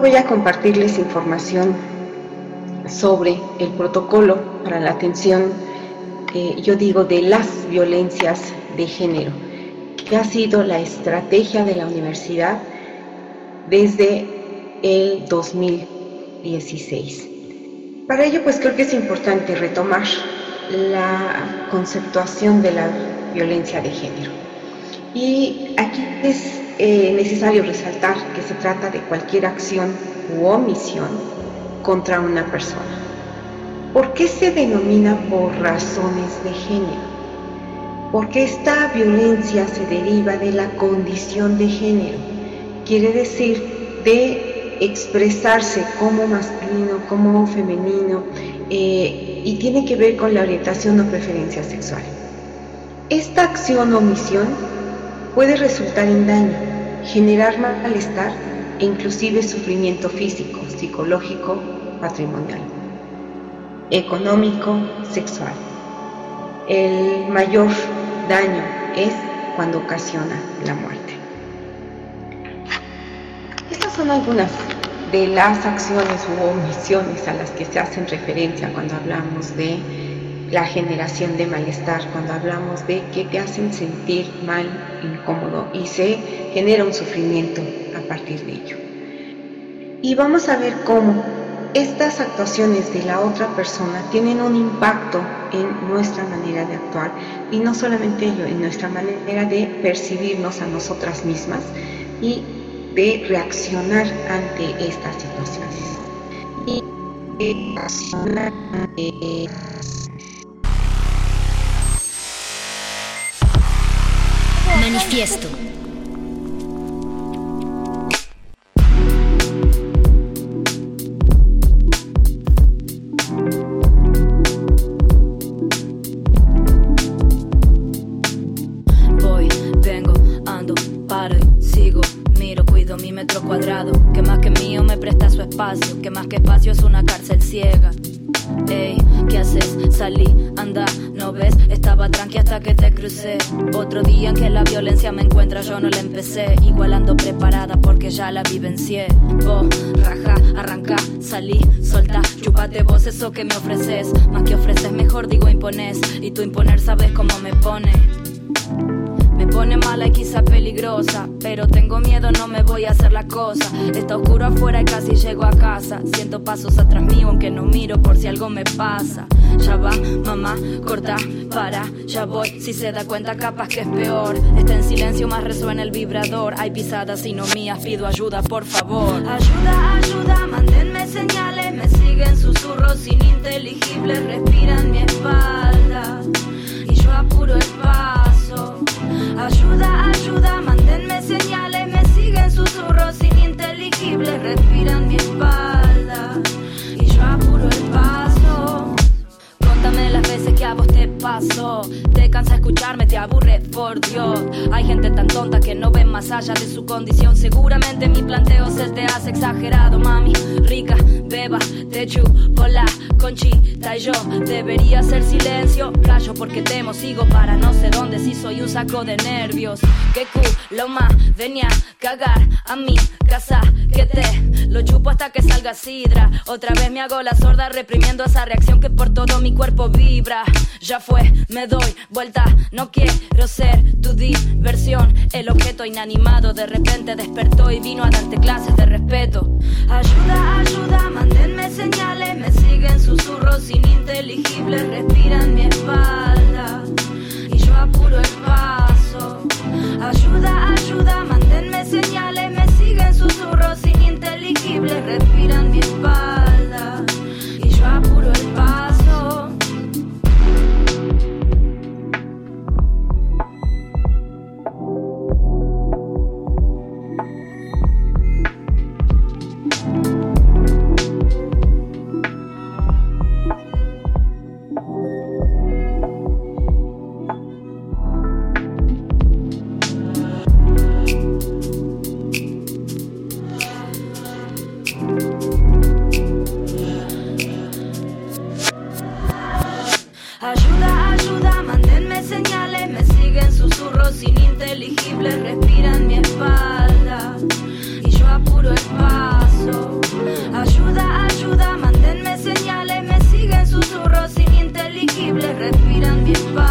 Voy a compartirles información sobre el protocolo para la atención, eh, yo digo, de las violencias de género, que ha sido la estrategia de la universidad desde el 2016. Para ello, pues creo que es importante retomar la conceptuación de la violencia de género. Y aquí es eh, necesario resaltar que se trata de cualquier acción u omisión contra una persona. ¿Por qué se denomina por razones de género? Porque esta violencia se deriva de la condición de género, quiere decir de expresarse como masculino, como femenino, eh, y tiene que ver con la orientación o preferencia sexual. Esta acción o omisión puede resultar en daño, generar malestar e inclusive sufrimiento físico, psicológico, patrimonial, económico, sexual. El mayor daño es cuando ocasiona la muerte. Estas son algunas de las acciones u omisiones a las que se hacen referencia cuando hablamos de la generación de malestar, cuando hablamos de que te hacen sentir mal, incómodo y se genera un sufrimiento a partir de ello. Y vamos a ver cómo estas actuaciones de la otra persona tienen un impacto en nuestra manera de actuar y no solamente ello, en nuestra manera de percibirnos a nosotras mismas y de reaccionar ante estas situaciones. Y reaccionar ante Manifiesto. Voy, vengo, ando, paro y sigo. Miro, cuido mi metro cuadrado. Que más que mío me presta su espacio. Que más que espacio es una cárcel ciega. Ey, ¿qué haces? Salí, anda, no ves, estaba tranqui hasta que Otro día en que la violencia me encuentra, yo no la empecé. Igual ando preparada porque ya la vivencié. Vos, raja, arranca, salí, solta, chupate vos eso que me ofreces. Más que ofreces, mejor digo impones. Y tú imponer sabes cómo me pone. Pone mala y quizá peligrosa, pero tengo miedo, no me voy a hacer la cosa. Está oscuro afuera y casi llego a casa. Siento pasos atrás mío, aunque no miro por si algo me pasa. Ya va, mamá, corta, para, ya voy. Si se da cuenta, capaz que es peor. Está en silencio, más resuena el vibrador. Hay pisadas y no mías, pido ayuda, por favor. Ayuda, ayuda, mándenme señales. Me siguen susurros ininteligibles, respiran mi espalda. Y yo apuro el paso. Ayuda, ayuda, mándenme señales, me siguen susurros ininteligibles, respiran mi espalda que a vos te pasó, te cansa escucharme, te aburre, por Dios. Hay gente tan tonta que no ven más allá de su condición. Seguramente mi planteo se te hace exagerado, mami. Rica, beba, te chupo la conchita y yo debería hacer silencio. Callo porque temo, sigo para no sé dónde. Si soy un saco de nervios. Que culo más, venía a cagar a mi casa. Que te lo chupo hasta que salga sidra. Otra vez me hago la sorda reprimiendo esa reacción que por todo mi cuerpo vibra. Ya fue, me doy vuelta, no quiero ser tu diversión. El objeto inanimado de repente despertó y vino a darte clases de respeto. Ayuda, ayuda, mándenme señales, me siguen susurros ininteligibles, respiran mi espalda y yo apuro el paso. Ayuda, ayuda, mándenme señales, me siguen susurros ininteligibles, respiran mi espalda respiran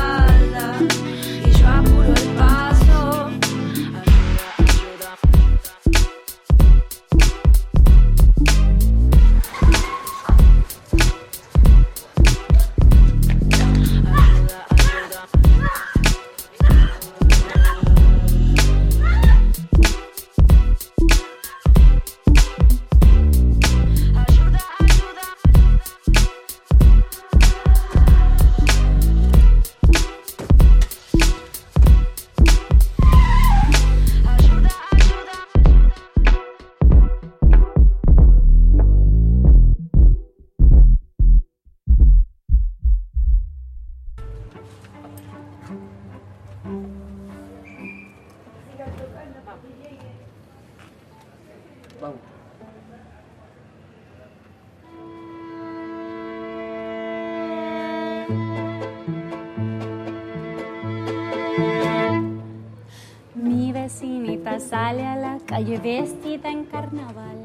calle vestida en carnaval.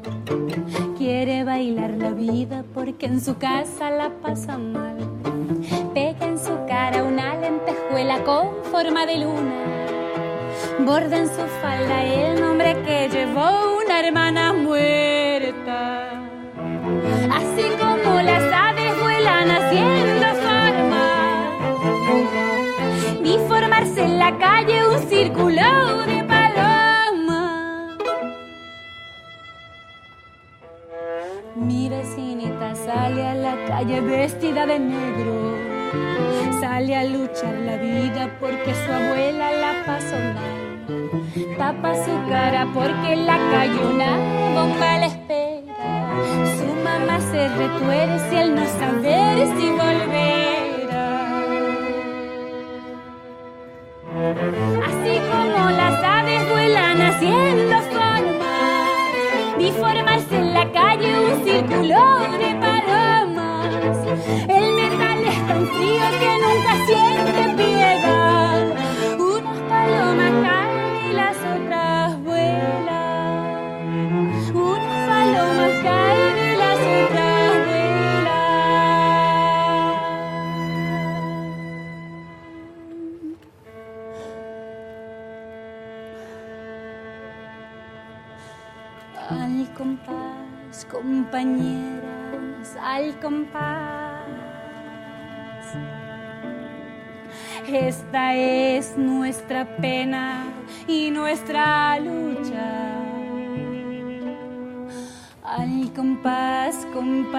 Quiere bailar la vida porque en su casa la pasa mal. Pega en su cara una lentejuela con forma de luna. Borda en su falda el nombre que llevó una hermana muerta. Así como las aves vuelan haciendo forma vi formarse en la calle un círculo negro, sale a luchar la vida porque su abuela la pasó mal. Tapa su cara porque la calle una bomba la espera. Su mamá se retuerce al no saber si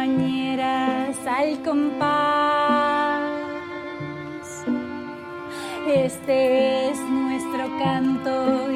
compañeras al compás. Este es nuestro canto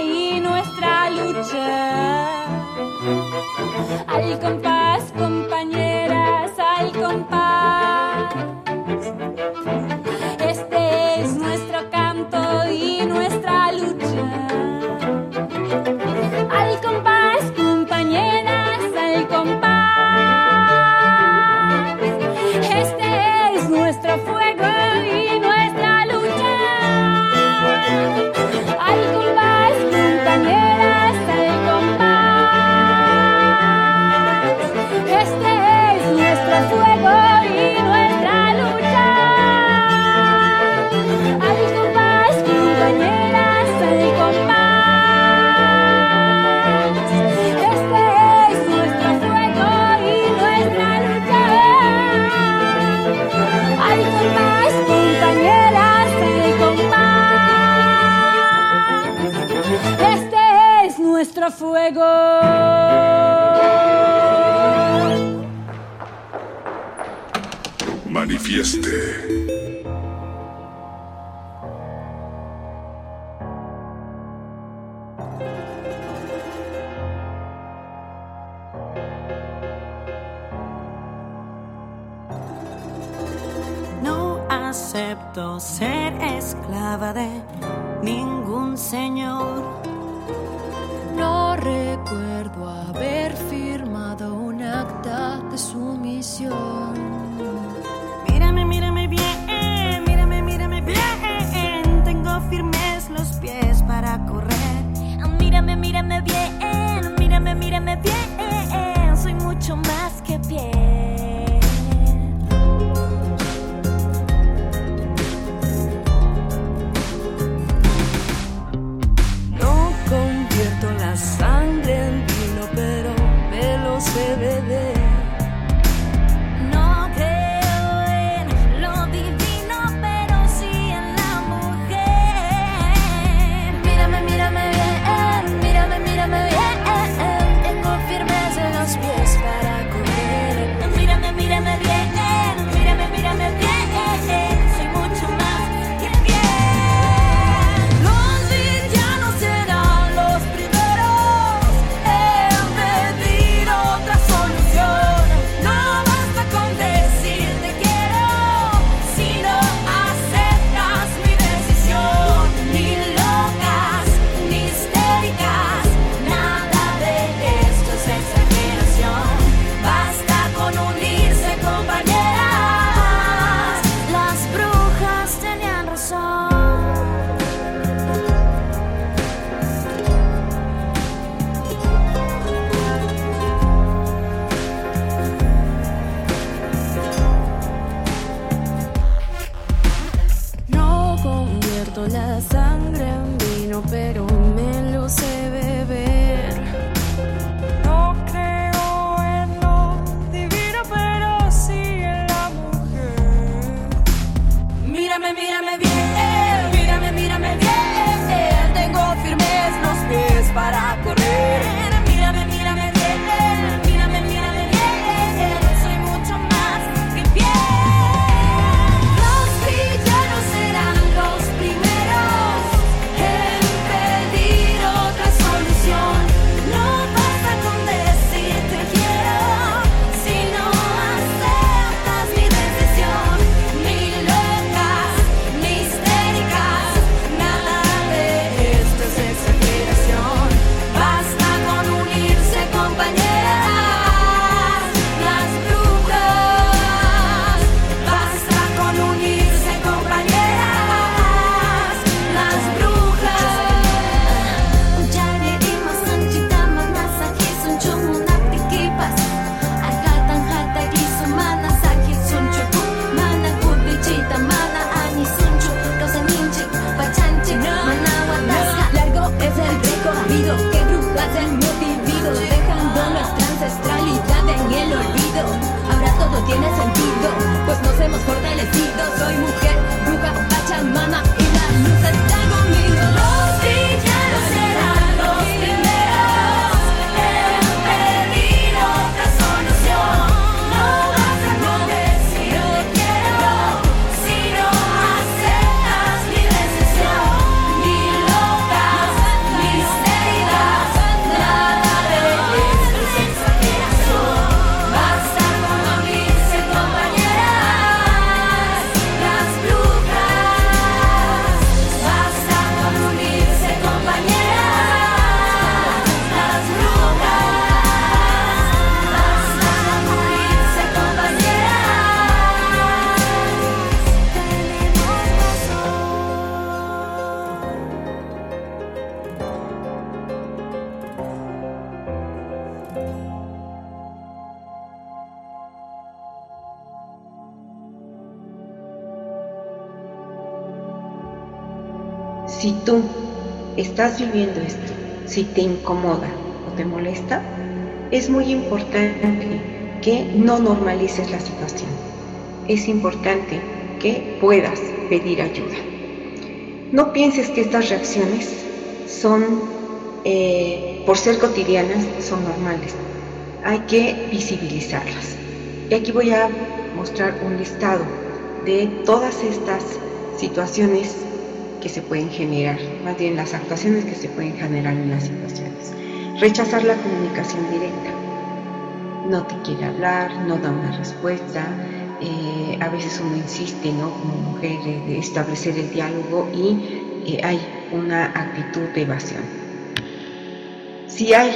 y nuestra lucha. Al compás, compañeras, al compás. puedo ser esclava de ningún señor. Estás viviendo esto, si te incomoda o te molesta, es muy importante que no normalices la situación. Es importante que puedas pedir ayuda. No pienses que estas reacciones son, eh, por ser cotidianas, son normales. Hay que visibilizarlas. Y aquí voy a mostrar un listado de todas estas situaciones que se pueden generar, más bien las actuaciones que se pueden generar en las situaciones. Rechazar la comunicación directa. No te quiere hablar, no da una respuesta. eh, a veces uno insiste, ¿no? Como mujer, eh, de establecer el diálogo y eh, hay una actitud de evasión. Si hay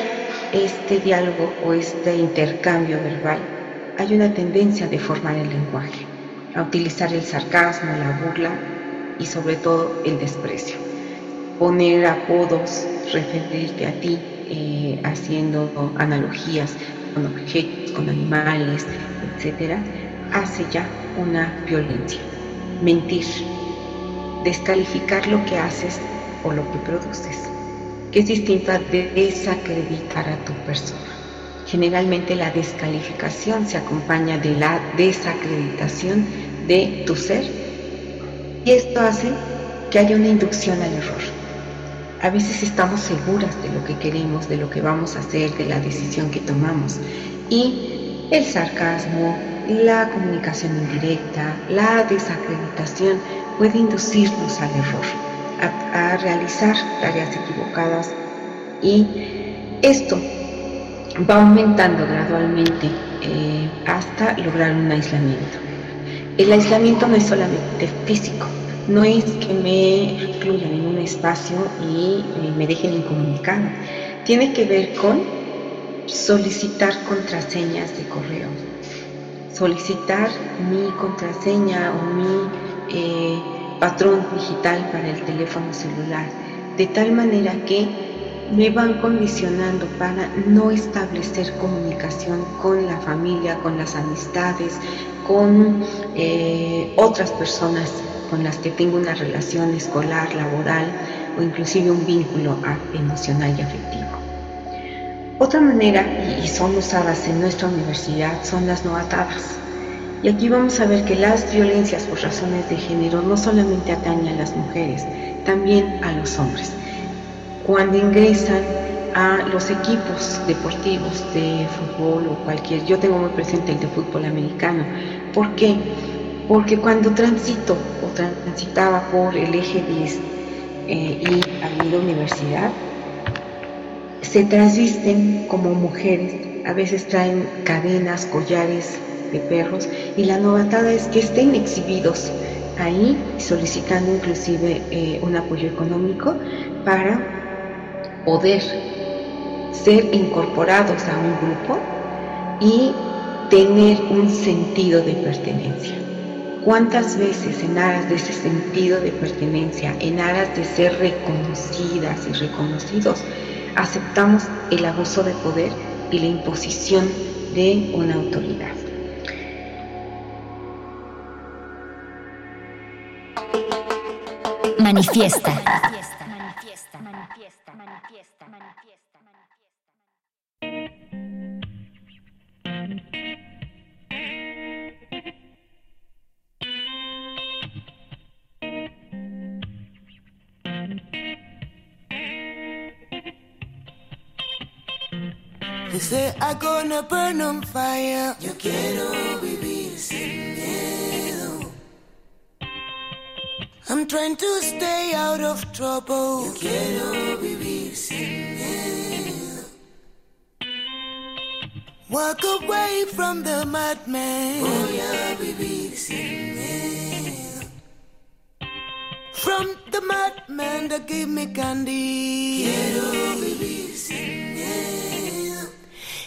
este diálogo o este intercambio verbal, hay una tendencia a deformar el lenguaje, a utilizar el sarcasmo, la burla y sobre todo el desprecio. Poner apodos, referirte a ti, eh, haciendo analogías con objetos, con animales, etcétera, hace ya una violencia. Mentir, descalificar lo que haces o lo que produces, que es distinto a desacreditar a tu persona. Generalmente la descalificación se acompaña de la desacreditación de tu ser y esto hace que haya una inducción al error. A veces estamos seguras de lo que queremos, de lo que vamos a hacer, de la decisión que tomamos. Y el sarcasmo, la comunicación indirecta, la desacreditación puede inducirnos al error, a, realizar tareas equivocadas. Y esto va aumentando gradualmente eh, hasta lograr un aislamiento. El aislamiento no es solamente físico, no es que me recluyan en un espacio y eh, me dejen incomunicado. Tiene que ver con solicitar contraseñas de correo, solicitar mi contraseña o mi eh, patrón digital para el teléfono celular, de tal manera que me van condicionando para no establecer comunicación con la familia, con las amistades, con eh, otras personas con las que tengo una relación escolar, laboral o inclusive un vínculo emocional y afectivo. Otra manera, y son usadas en nuestra universidad, son las no atadas. Y aquí vamos a ver que las violencias por razones de género no solamente atañen a las mujeres, también a los hombres. Cuando ingresan a los equipos deportivos de fútbol o cualquier, yo tengo muy presente el de fútbol americano. ¿Por qué? Porque cuando transito o transitaba por el eje 10 eh, y Avenida Universidad, se transvisten como mujeres, a veces traen cadenas, collares de perros y la novatada es que estén exhibidos ahí solicitando inclusive eh, un apoyo económico para poder ser incorporados a un grupo y tener un sentido de pertenencia. ¿Cuántas veces en aras de ese sentido de pertenencia, en aras de ser reconocidas y reconocidos, aceptamos el abuso de poder y la imposición de una autoridad? Manifiesta. say I gonna burn on fire. Yo quiero vivir sin miedo. I'm trying to stay out of trouble. Yo quiero vivir sin miedo. Walk away from the madman. Voy a vivir sin miedo. From the madman that gave me candy. Quiero vivir sin miedo.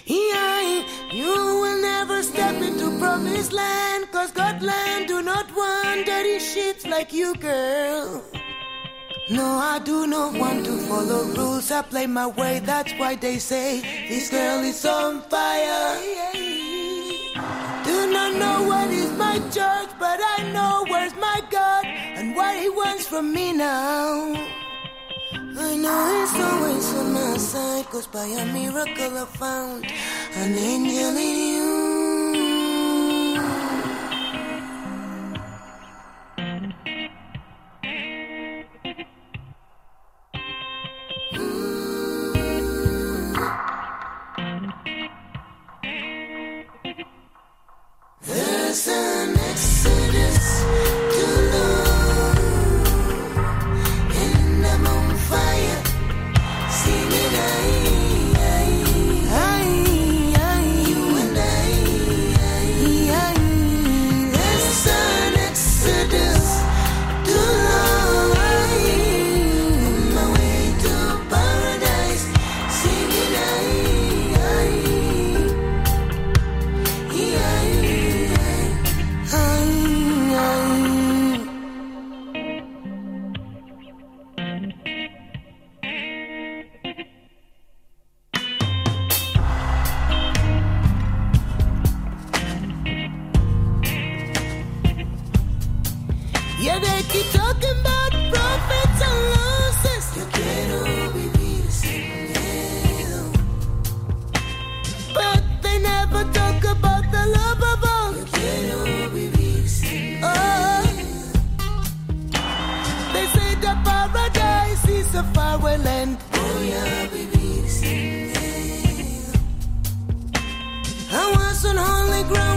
You will never step into promised land, cause Scotland do not want dirty sheets like you, girl. No, I do not want to follow rules. I play my way, that's why they say this girl is on fire. Do not know what is my church, but I know where's my God and what he wants from me now. I know it's always on my side, cause by a miracle I found an angel in you. Mm. Listen. ground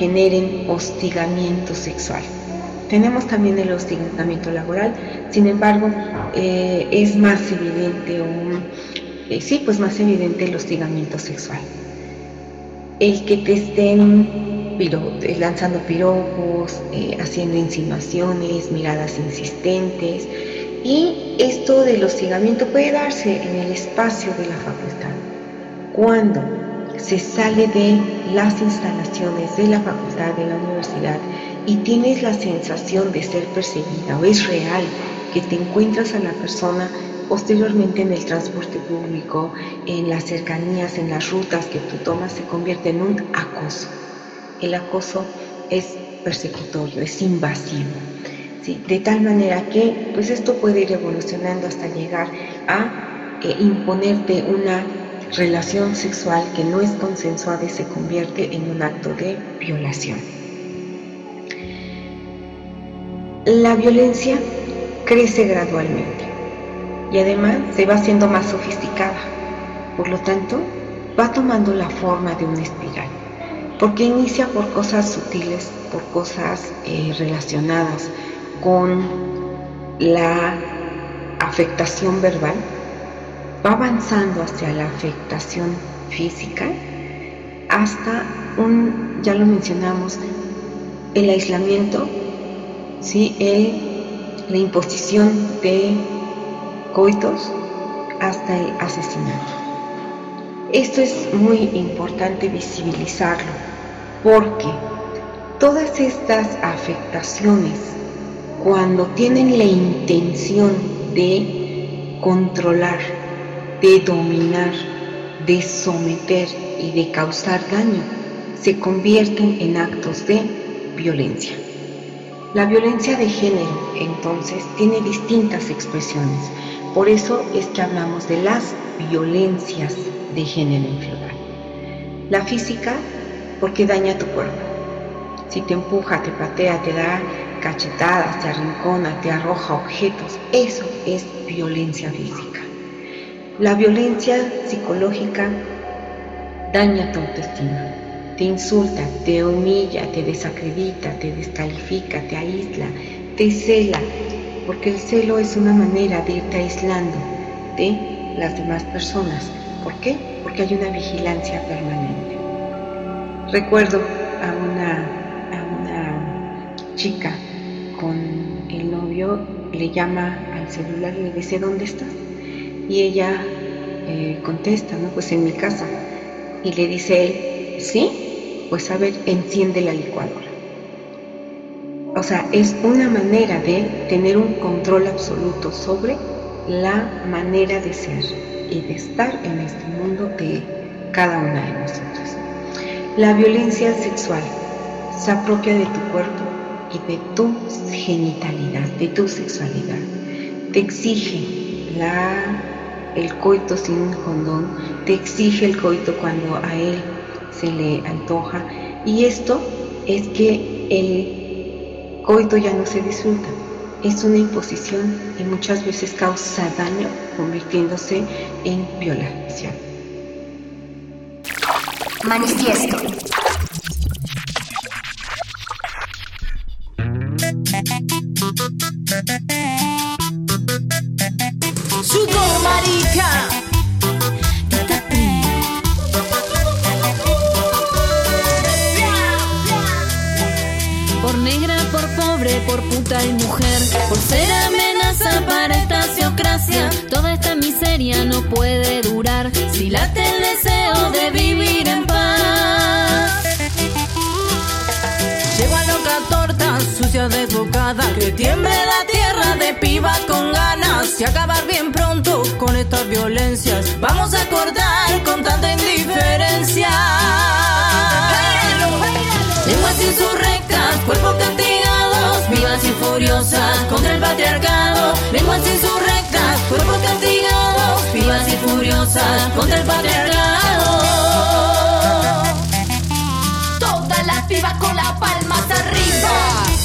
generen hostigamiento sexual. Tenemos también el hostigamiento laboral, sin embargo, eh, es más evidente, eh, sí, pues más evidente el hostigamiento sexual. El que te estén eh, lanzando piropos, haciendo insinuaciones, miradas insistentes, y esto del hostigamiento puede darse en el espacio de la facultad. Cuando se sale de las instalaciones de la facultad, de la universidad, y tienes la sensación de ser perseguida o es real que te encuentras a la persona posteriormente en el transporte público, en las cercanías, en las rutas que tú tomas, se convierte en un acoso. El acoso es persecutorio, es invasivo. De tal manera que pues esto puede ir evolucionando hasta llegar a eh, imponerte una relación sexual que no es consensuada y se convierte en un acto de violación. La violencia crece gradualmente y además se va haciendo más sofisticada. Por lo tanto, va tomando la forma de una espiral, porque inicia por cosas sutiles, por cosas eh, relacionadas con la afectación verbal, va avanzando hacia la afectación física, hasta un, ya lo mencionamos, el aislamiento ¿sí? la imposición de coitos hasta el asesinato. Esto es muy importante visibilizarlo porque todas estas afectaciones, cuando tienen la intención de controlar, de dominar, de someter y de causar daño, se convierten en actos de violencia. La violencia de género, entonces, tiene distintas expresiones. Por eso es que hablamos de las violencias de género en plural. La física, porque daña tu cuerpo. Si te empuja, te patea, te da cachetadas, te arrincona, te arroja objetos, eso es violencia física. La violencia psicológica daña tu autoestima te insulta, te humilla, te desacredita, te descalifica, te aísla, te cela, porque el celo es una manera de irte aislando de las demás personas. ¿Por qué? Porque hay una vigilancia permanente. Recuerdo a una, a una chica con el novio, le llama al celular y le dice, ¿dónde estás? Y ella eh, contesta, ¿no? Pues en mi casa. Y le dice él, ¿sí? pues a ver, enciende la licuadora. O sea, es una manera de tener un control absoluto sobre la manera de ser y de estar en este mundo de cada una de nosotros. La violencia sexual se apropia de tu cuerpo y de tu genitalidad, de tu sexualidad. Te exige la, el coito sin condón, te exige el coito cuando a él se le antoja y esto es que el coito ya no se disfruta. Es una imposición y muchas veces causa daño convirtiéndose en violación. Manifiesto. Puta mujer, por ser amenaza para esta teocracia. Toda esta miseria no puede durar si late el deseo de vivir en paz. Llego a loca torta, sucia desbocada, que tiemble la tierra de piba con ganas y acabar bien pronto con estas violencias. Vamos a cortar con tanta indiferencia. Lenguas insurrectas, cuerpo castigado vivas y furiosas contra el patriarcado, lenguas insurrectas, cuerpos castigados, vivas y furiosas contra el patriarcado. Todas las pibas con las palmas arriba.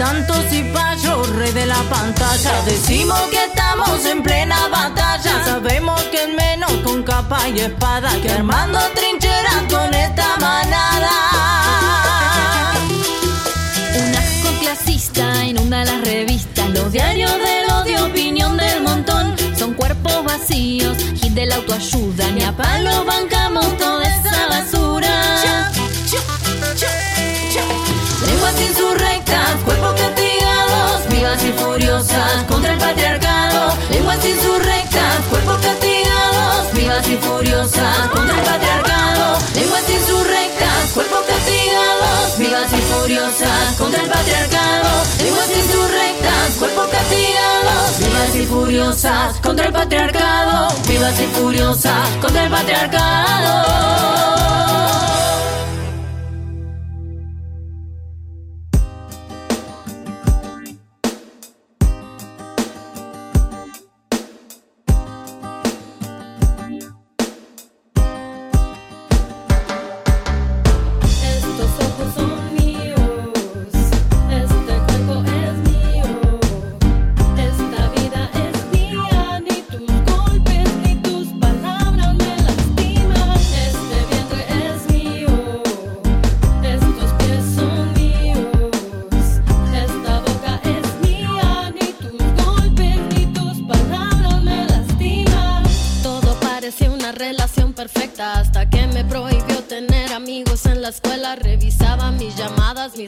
Y payos, rey de la la pantalla. Decimos que estamos en plena batalla. Sabemos que es menos con capa y espada que armando trincheras con esta manada. Un asco clasista inunda las revistas, los diarios del odio, opinión del montón. Son cuerpos vacíos, hit de la autoayuda, ni a palo bancamos toda esa basura. Lenguas insurrectas, contra el patriarcado. Lenguas insurrectas, cuerpos castigados, vivas y furiosas contra el patriarcado. Lenguas insurrectas, cuerpos castigados, vivas y furiosas contra el patriarcado. Lenguas insurrectas, cuerpos castigados, vivas y furiosas contra el patriarcado. Vivas y furiosas contra el patriarcado.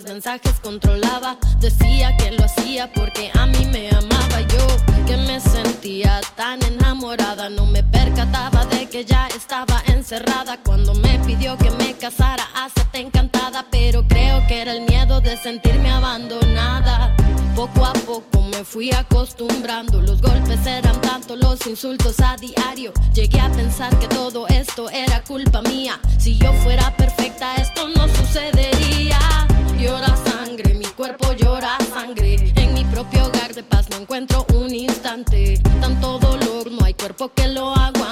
Mis mensajes controlaba. Decía que lo hacía porque a mí me amaba yo, que me sentía tan enamorada. No me percataba de que ya estaba encerrada cuando me pidió que me casara. Hacete encantada, pero creo que era el miedo de sentirme abandonada. Poco a poco me fui acostumbrando, los golpes eran tanto, los insultos a diario. Llegué a pensar que todo esto era culpa mía. Si yo fuera perfecta, esto no sucedería. Llora sangre, mi cuerpo llora sangre. En mi propio hogar de paz no encuentro un instante. Tanto dolor, no hay cuerpo que lo aguante.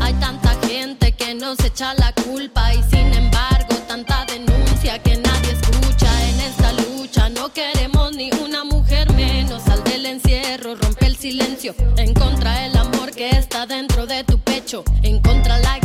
Hay tanta gente que nos echa la culpa y sin embargo tanta denuncia que nadie escucha en esta lucha. No queremos ni una mujer menos. Sal del encierro, rompe el silencio. En contra el amor que está dentro de tu pecho. En contra la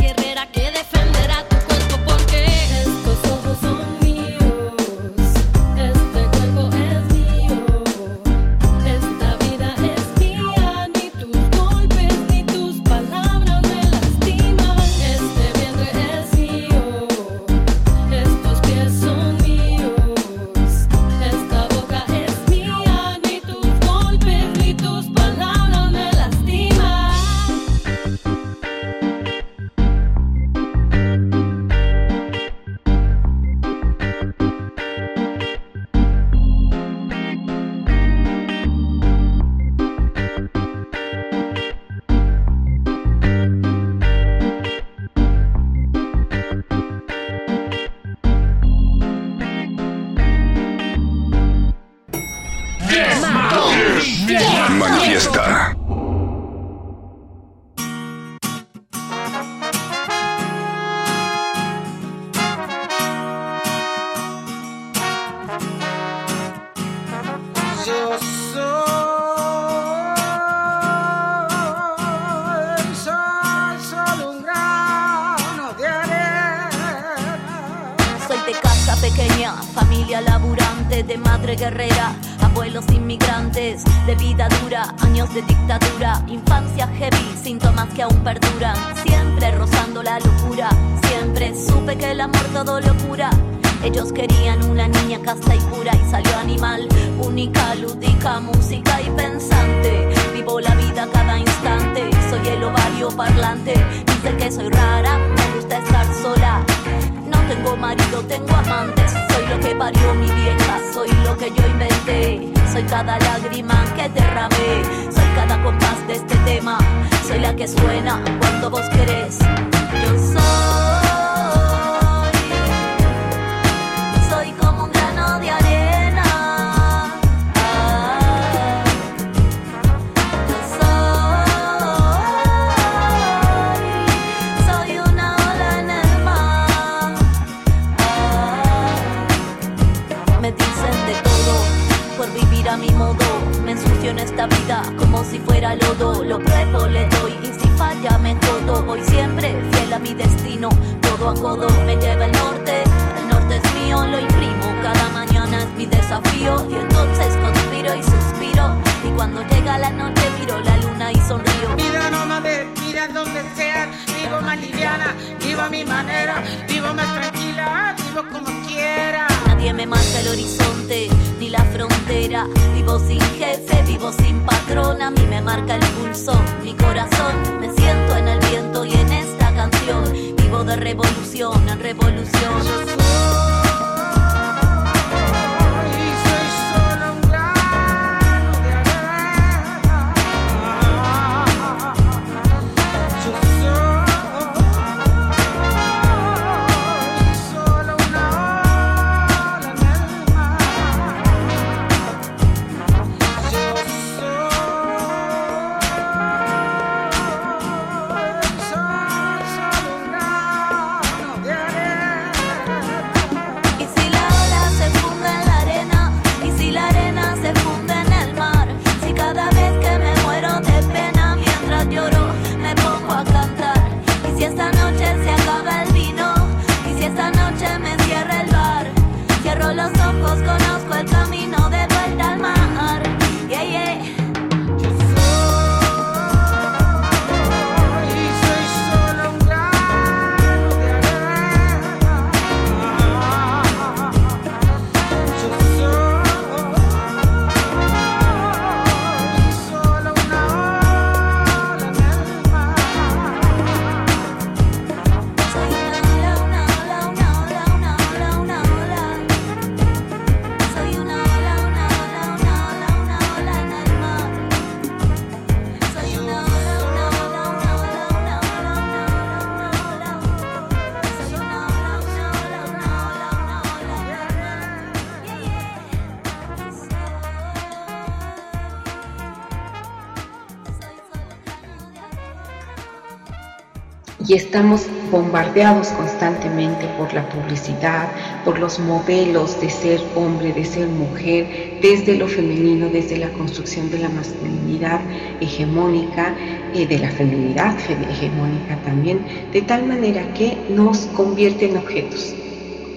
y estamos bombardeados constantemente por la publicidad, por los modelos de ser hombre, de ser mujer, desde lo femenino, desde la construcción de la masculinidad hegemónica, de la feminidad fe- hegemónica también, de tal manera que nos convierte en objetos,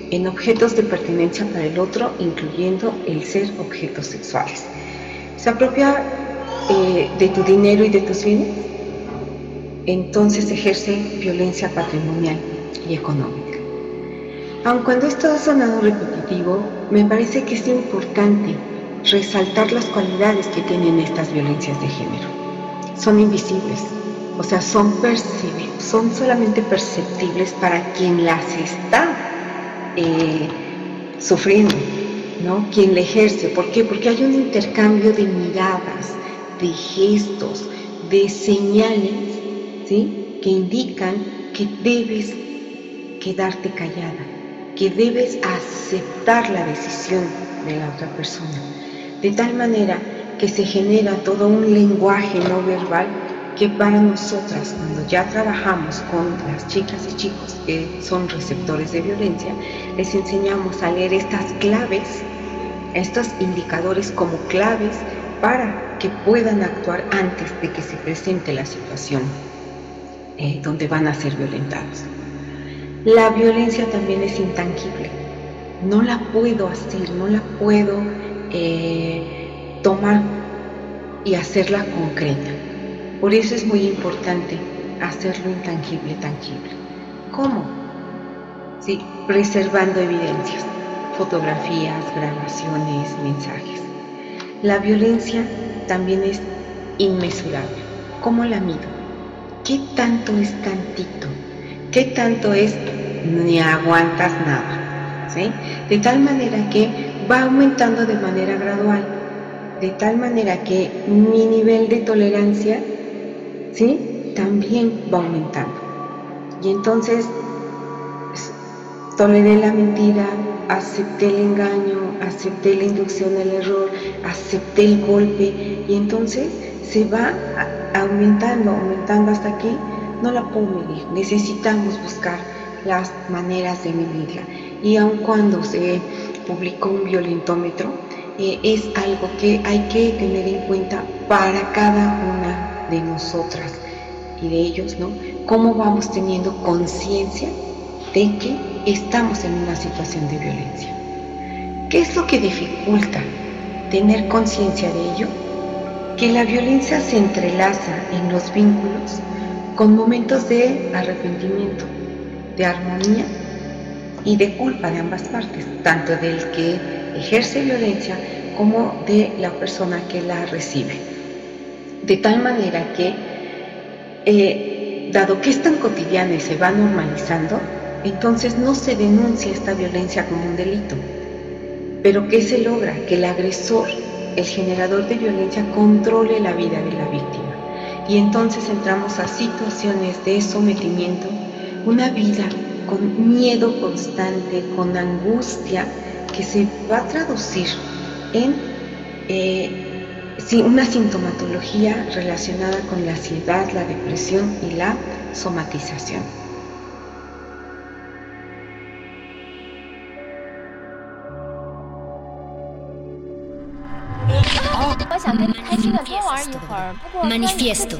en objetos de pertenencia para el otro, incluyendo el ser objetos sexuales. Se apropia eh, de tu dinero y de tus bienes, entonces ejerce violencia patrimonial y económica. Aun cuando esto ha sonado repetitivo, me parece que es importante resaltar las cualidades que tienen estas violencias de género. Son invisibles, o sea, son son solamente perceptibles para quien las está eh, sufriendo, ¿no? Quien le ejerce. ¿Por qué? Porque hay un intercambio de miradas, de gestos, de señales que indican que debes quedarte callada, que debes aceptar la decisión de la otra persona, de tal manera que se genera todo un lenguaje no verbal que para nosotras, cuando ya trabajamos con las chicas y chicos que son receptores de violencia, les enseñamos a leer estas claves, estos indicadores como claves para que puedan actuar antes de que se presente la situación eh, donde van a ser violentados. La violencia también es intangible, no la puedo hacer, no la puedo eh, tomar y hacerla concreta. Por eso es muy importante hacerlo intangible, tangible. ¿Cómo? Sí, preservando evidencias, fotografías, grabaciones, mensajes. La violencia también es inmesurable. ¿Cómo la mido? ¿Qué tanto es tantito? ¿Qué tanto es ni aguantas nada? ¿Sí? De tal manera que va aumentando de manera gradual, de tal manera que mi nivel de tolerancia, ¿sí? También va aumentando. Y entonces toleré la mentira, acepté el engaño, acepté la inducción al error, acepté el golpe y entonces se va aumentando, aumentando hasta aquí, no la puedo medir. Necesitamos buscar las maneras de medirla. Y aun cuando se publicó un violentómetro, eh, es algo que hay que tener en cuenta para cada una de nosotras y de ellos, ¿no? Cómo vamos teniendo conciencia de que estamos en una situación de violencia. ¿Qué es lo que dificulta tener conciencia de ello? Que la violencia se entrelaza en los vínculos con momentos de arrepentimiento, de armonía y de culpa de ambas partes, tanto del que ejerce violencia como de la persona que la recibe. De tal manera que, eh, dado que es tan cotidiana y se va normalizando, entonces no se denuncia esta violencia como un delito. Pero ¿qué se logra? Que el agresor, el generador de violencia, controle la vida de la víctima. Y entonces entramos a situaciones de sometimiento, una vida con miedo constante, con angustia, que se va a traducir en eh, una sintomatología relacionada con la ansiedad, la depresión y la somatización. Manifiesto.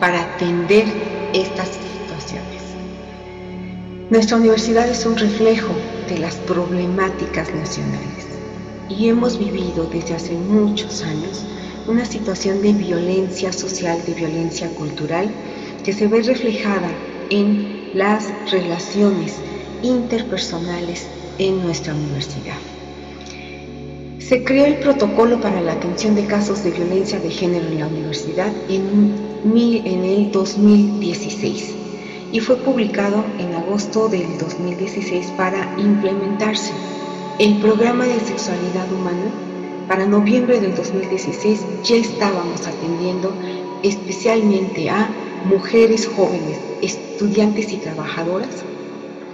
Para atender estas situaciones? Nuestra universidad es un reflejo de las problemáticas nacionales y hemos vivido desde hace muchos años una situación de violencia social, de violencia cultural, que se ve reflejada en las relaciones interpersonales en nuestra universidad. Se creó el protocolo para la atención de casos de violencia de género en la universidad en, mil- en el 2016 y fue publicado en agosto del 2016 para implementarse. El programa de sexualidad humana para noviembre del 2016 ya estábamos atendiendo especialmente a mujeres jóvenes, estudiantes y trabajadoras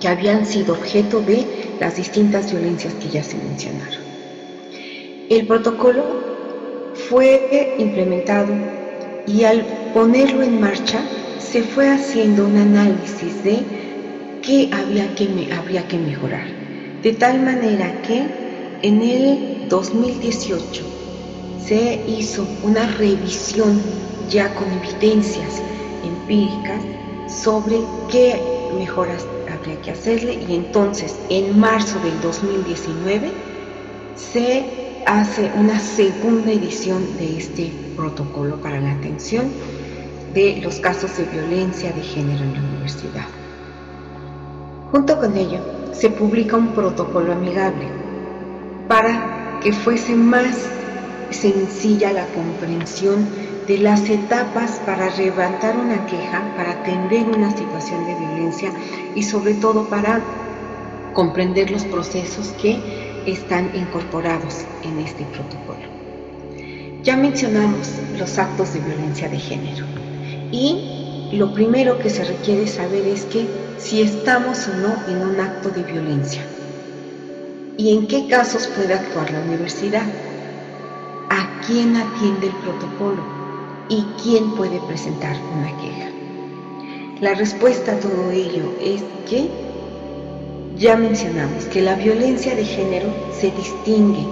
que habían sido objeto de las distintas violencias que ya se mencionaron. El protocolo fue implementado y al ponerlo en marcha se fue haciendo un análisis de qué había que, habría que mejorar. De tal manera que en el 2018 se hizo una revisión ya con evidencias empíricas sobre qué mejoras habría que hacerle y entonces en marzo del 2019 se hace una segunda edición de este protocolo para la atención de los casos de violencia de género en la universidad. Junto con ello, se publica un protocolo amigable para que fuese más sencilla la comprensión de las etapas para levantar una queja, para atender una situación de violencia y sobre todo para comprender los procesos que están incorporados en este protocolo. Ya mencionamos los actos de violencia de género y lo primero que se requiere saber es que si estamos o no en un acto de violencia y en qué casos puede actuar la universidad, a quién atiende el protocolo y quién puede presentar una queja. La respuesta a todo ello es que ya mencionamos que la violencia de género se distingue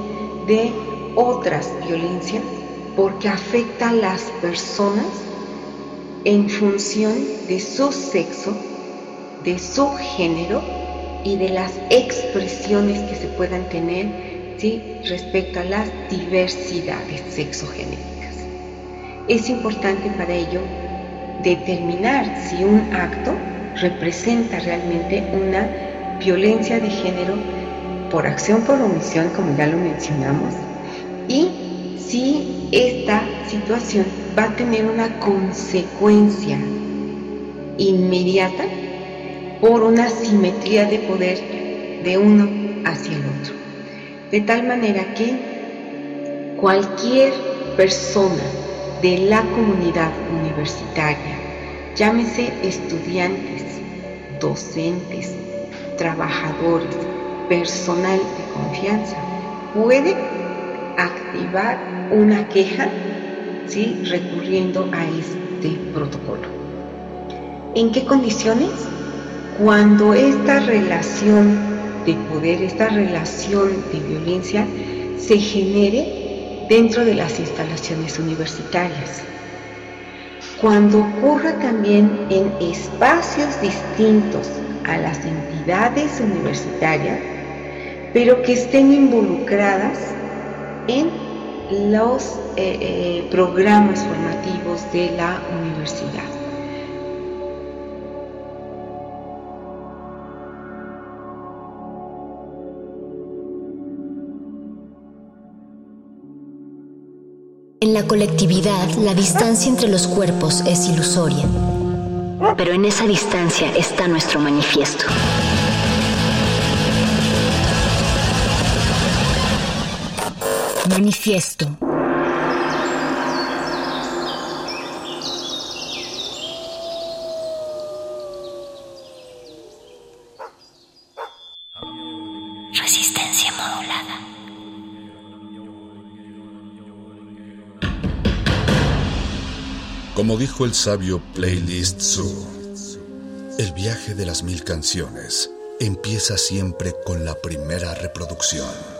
de otras violencias porque afecta a las personas en función de su sexo, de su género y de las expresiones que se puedan tener respecto a las diversidades sexogenéticas. Es importante para ello determinar si un acto representa realmente una violencia de género por acción por omisión, como ya lo mencionamos, y si esta situación va a tener una consecuencia inmediata por una simetría de poder de uno hacia el otro. De tal manera que cualquier persona de la comunidad universitaria, llámese estudiantes, docentes, trabajadores, personal de confianza, puede activar una queja ¿sí? recurriendo a este protocolo. ¿En qué condiciones? Cuando esta relación de poder, esta relación de violencia se genere dentro de las instalaciones universitarias. Cuando ocurra también en espacios distintos a las entidades universitarias, pero que estén involucradas en los eh, eh, programas formativos de la universidad. En la colectividad, la distancia entre los cuerpos es ilusoria. Pero en esa distancia está nuestro manifiesto. Manifiesto. Resistencia modulada. Como dijo el sabio Playlist Zoo, el viaje de las mil canciones empieza siempre con la primera reproducción.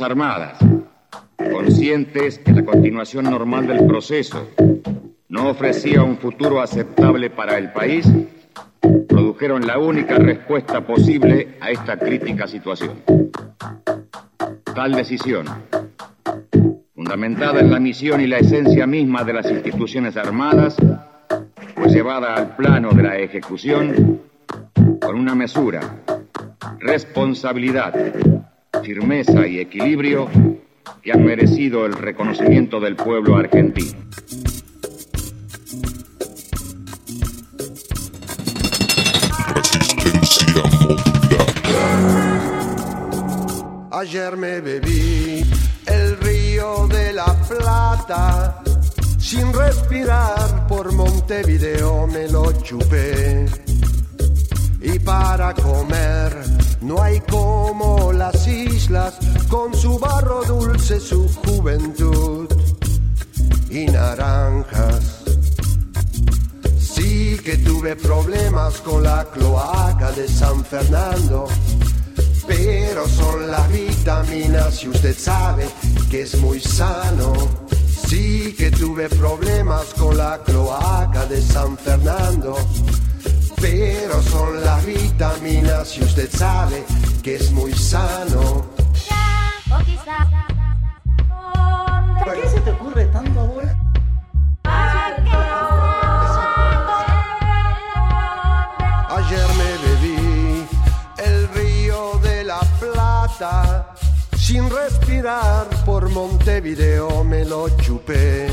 Armadas, conscientes que la continuación normal del proceso no ofrecía un futuro aceptable para el país, produjeron la única respuesta posible a esta crítica situación. Tal decisión, fundamentada en la misión y la esencia misma de las instituciones armadas, fue llevada al plano de la ejecución con una mesura, responsabilidad, firmeza y equilibrio que han merecido el reconocimiento del pueblo argentino. Ayer me bebí el río de la Plata, sin respirar por Montevideo me lo chupé. Y para comer no hay como las islas con su barro dulce, su juventud y naranjas. Sí que tuve problemas con la cloaca de San Fernando, pero son las vitaminas y usted sabe que es muy sano. Sí que tuve problemas con la cloaca de San Fernando, pero son las vitaminas y usted sabe que es muy sano. ¿Por qué se te ocurre tanto ahora? Ayer me bebí el río de la Plata, sin respirar por Montevideo me lo chupé.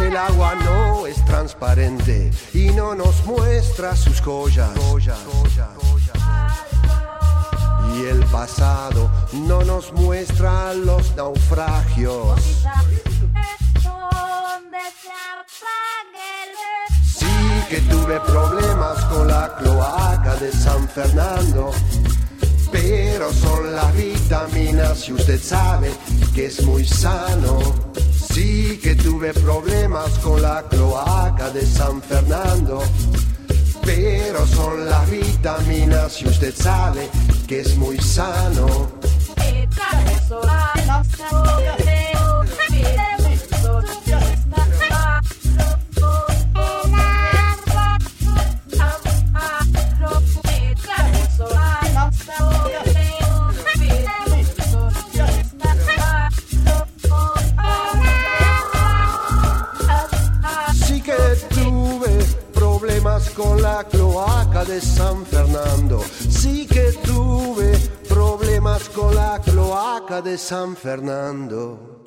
El agua no es transparente y no nos muestra sus joyas. Y el pasado no nos muestra los naufragios. Sí que tuve problemas con la cloaca de San Fernando, pero son las vitaminas y usted sabe que es muy sano. Sí que tuve problemas con la cloaca de San Fernando, pero son las vitaminas y usted sabe que es muy sano. La cloaca de San Fernando. Sí que tuve problemas con la cloaca de San Fernando.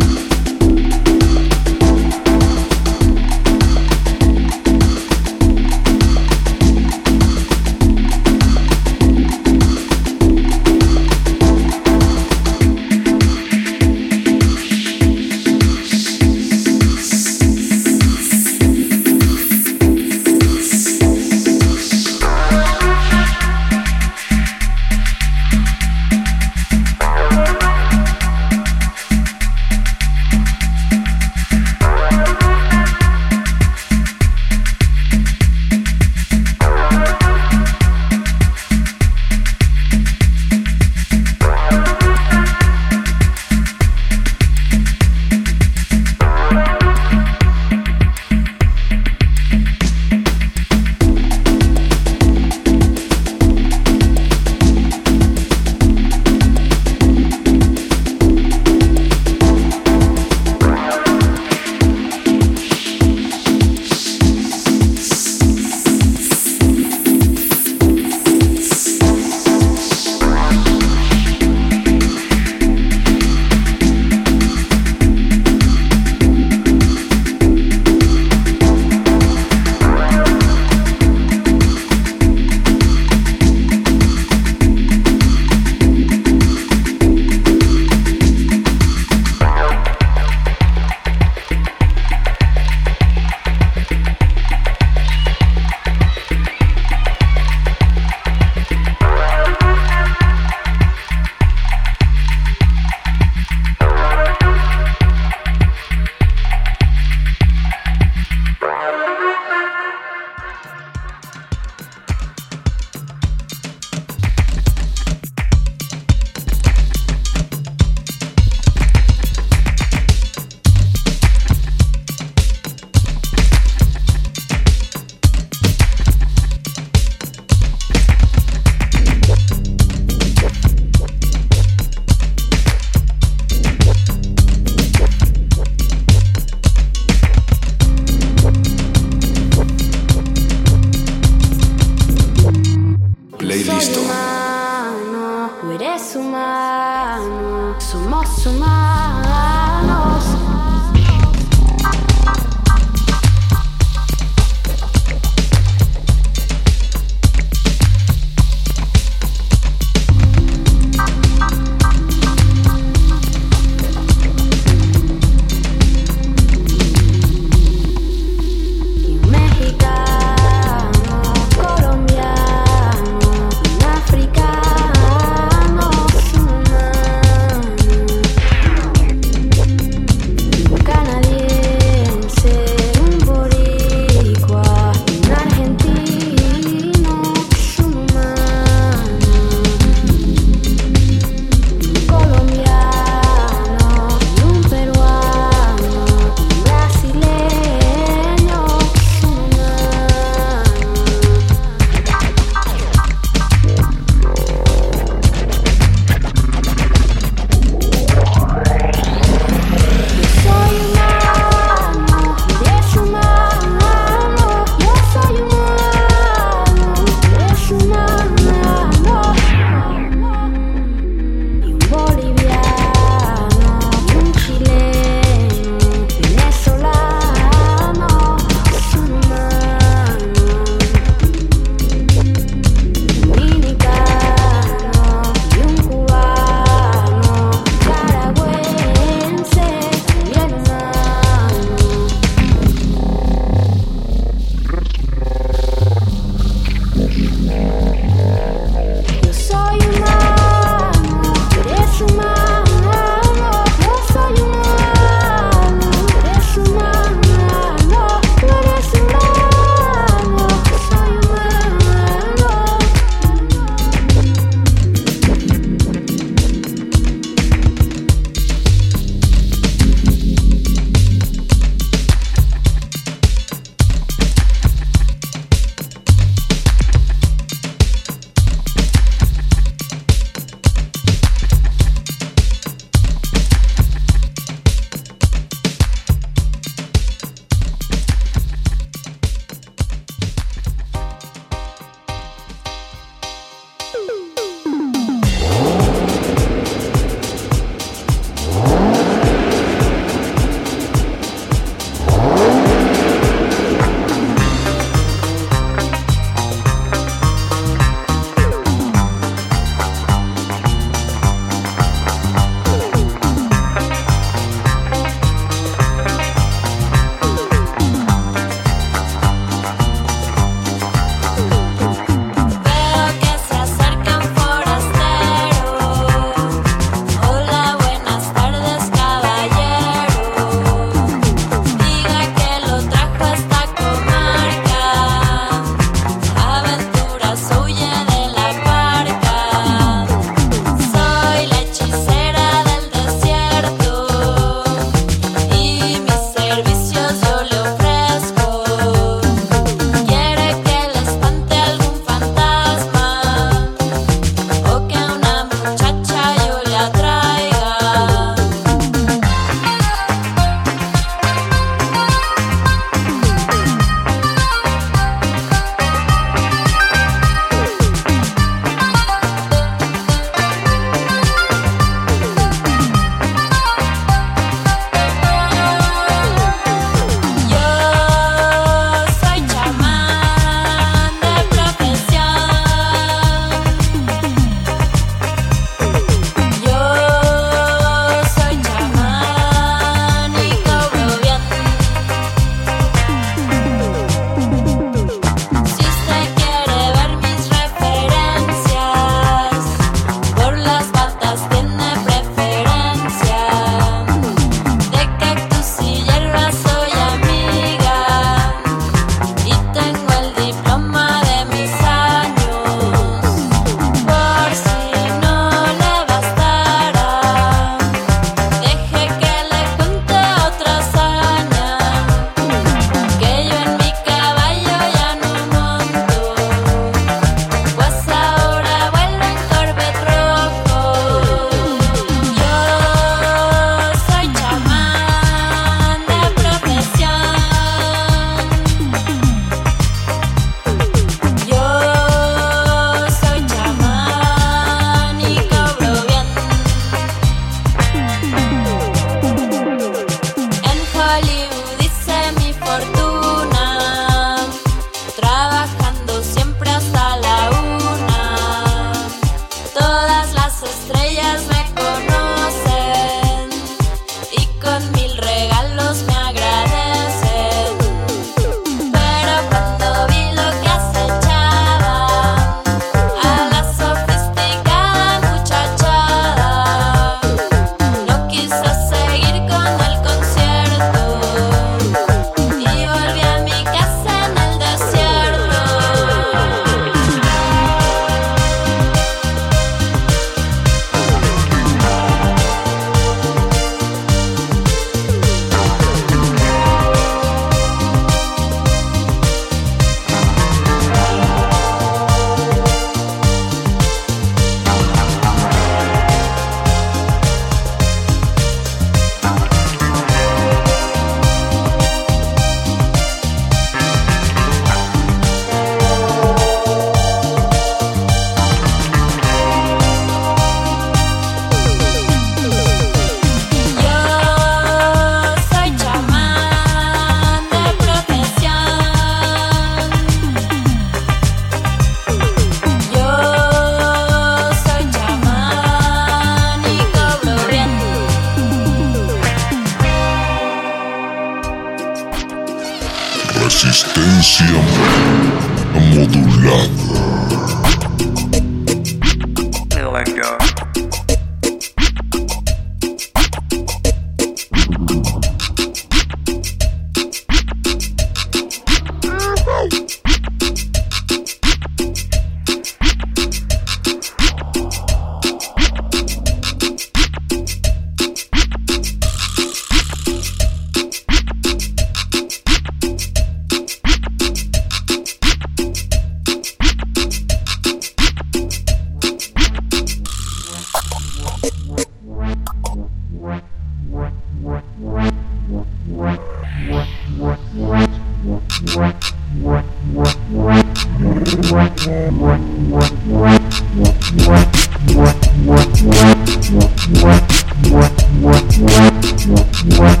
What?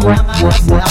myself.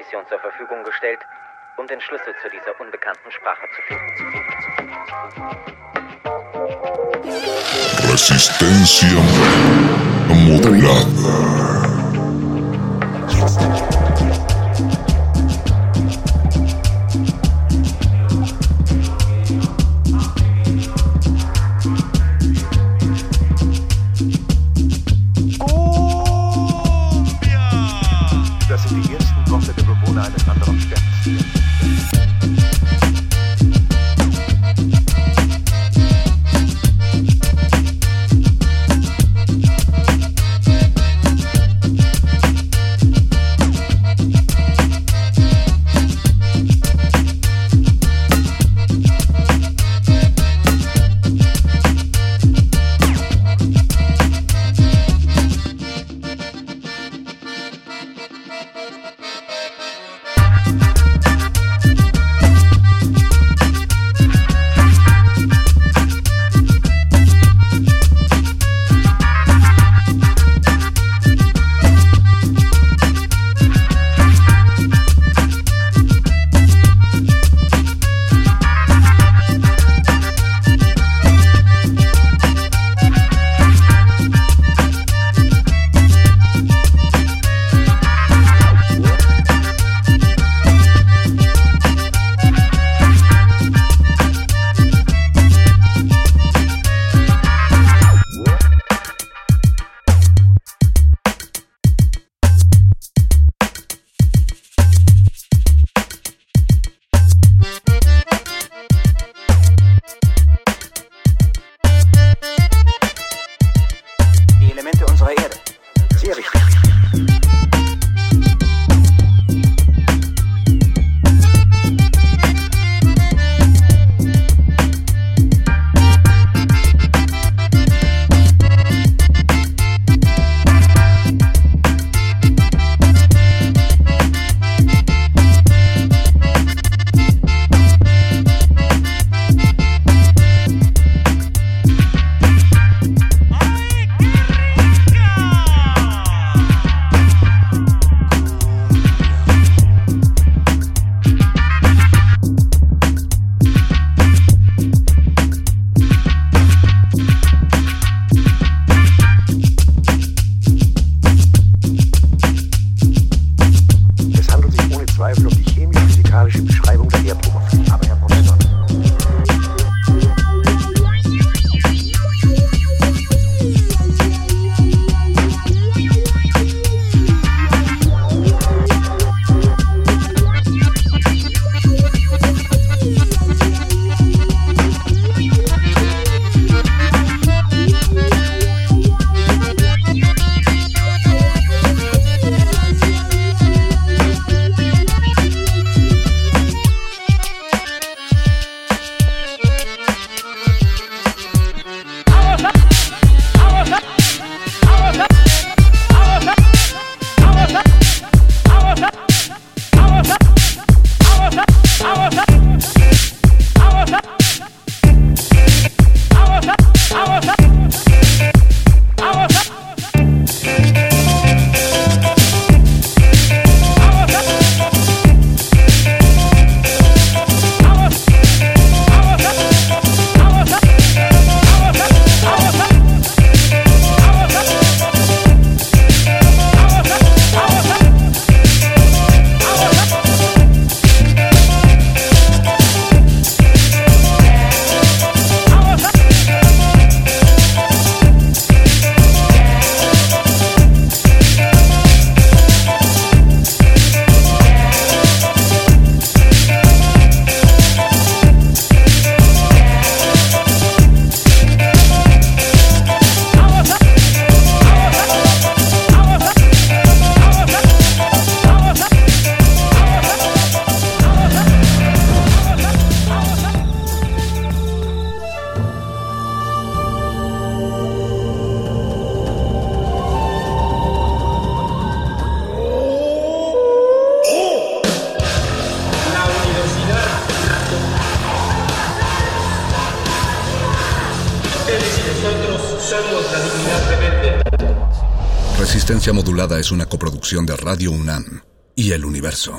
Kommission zur Verfügung gestellt, um den Schlüssel zu dieser unbekannten Sprache zu finden. Resistencia modulada. una coproducción de Radio UNAM y El Universo.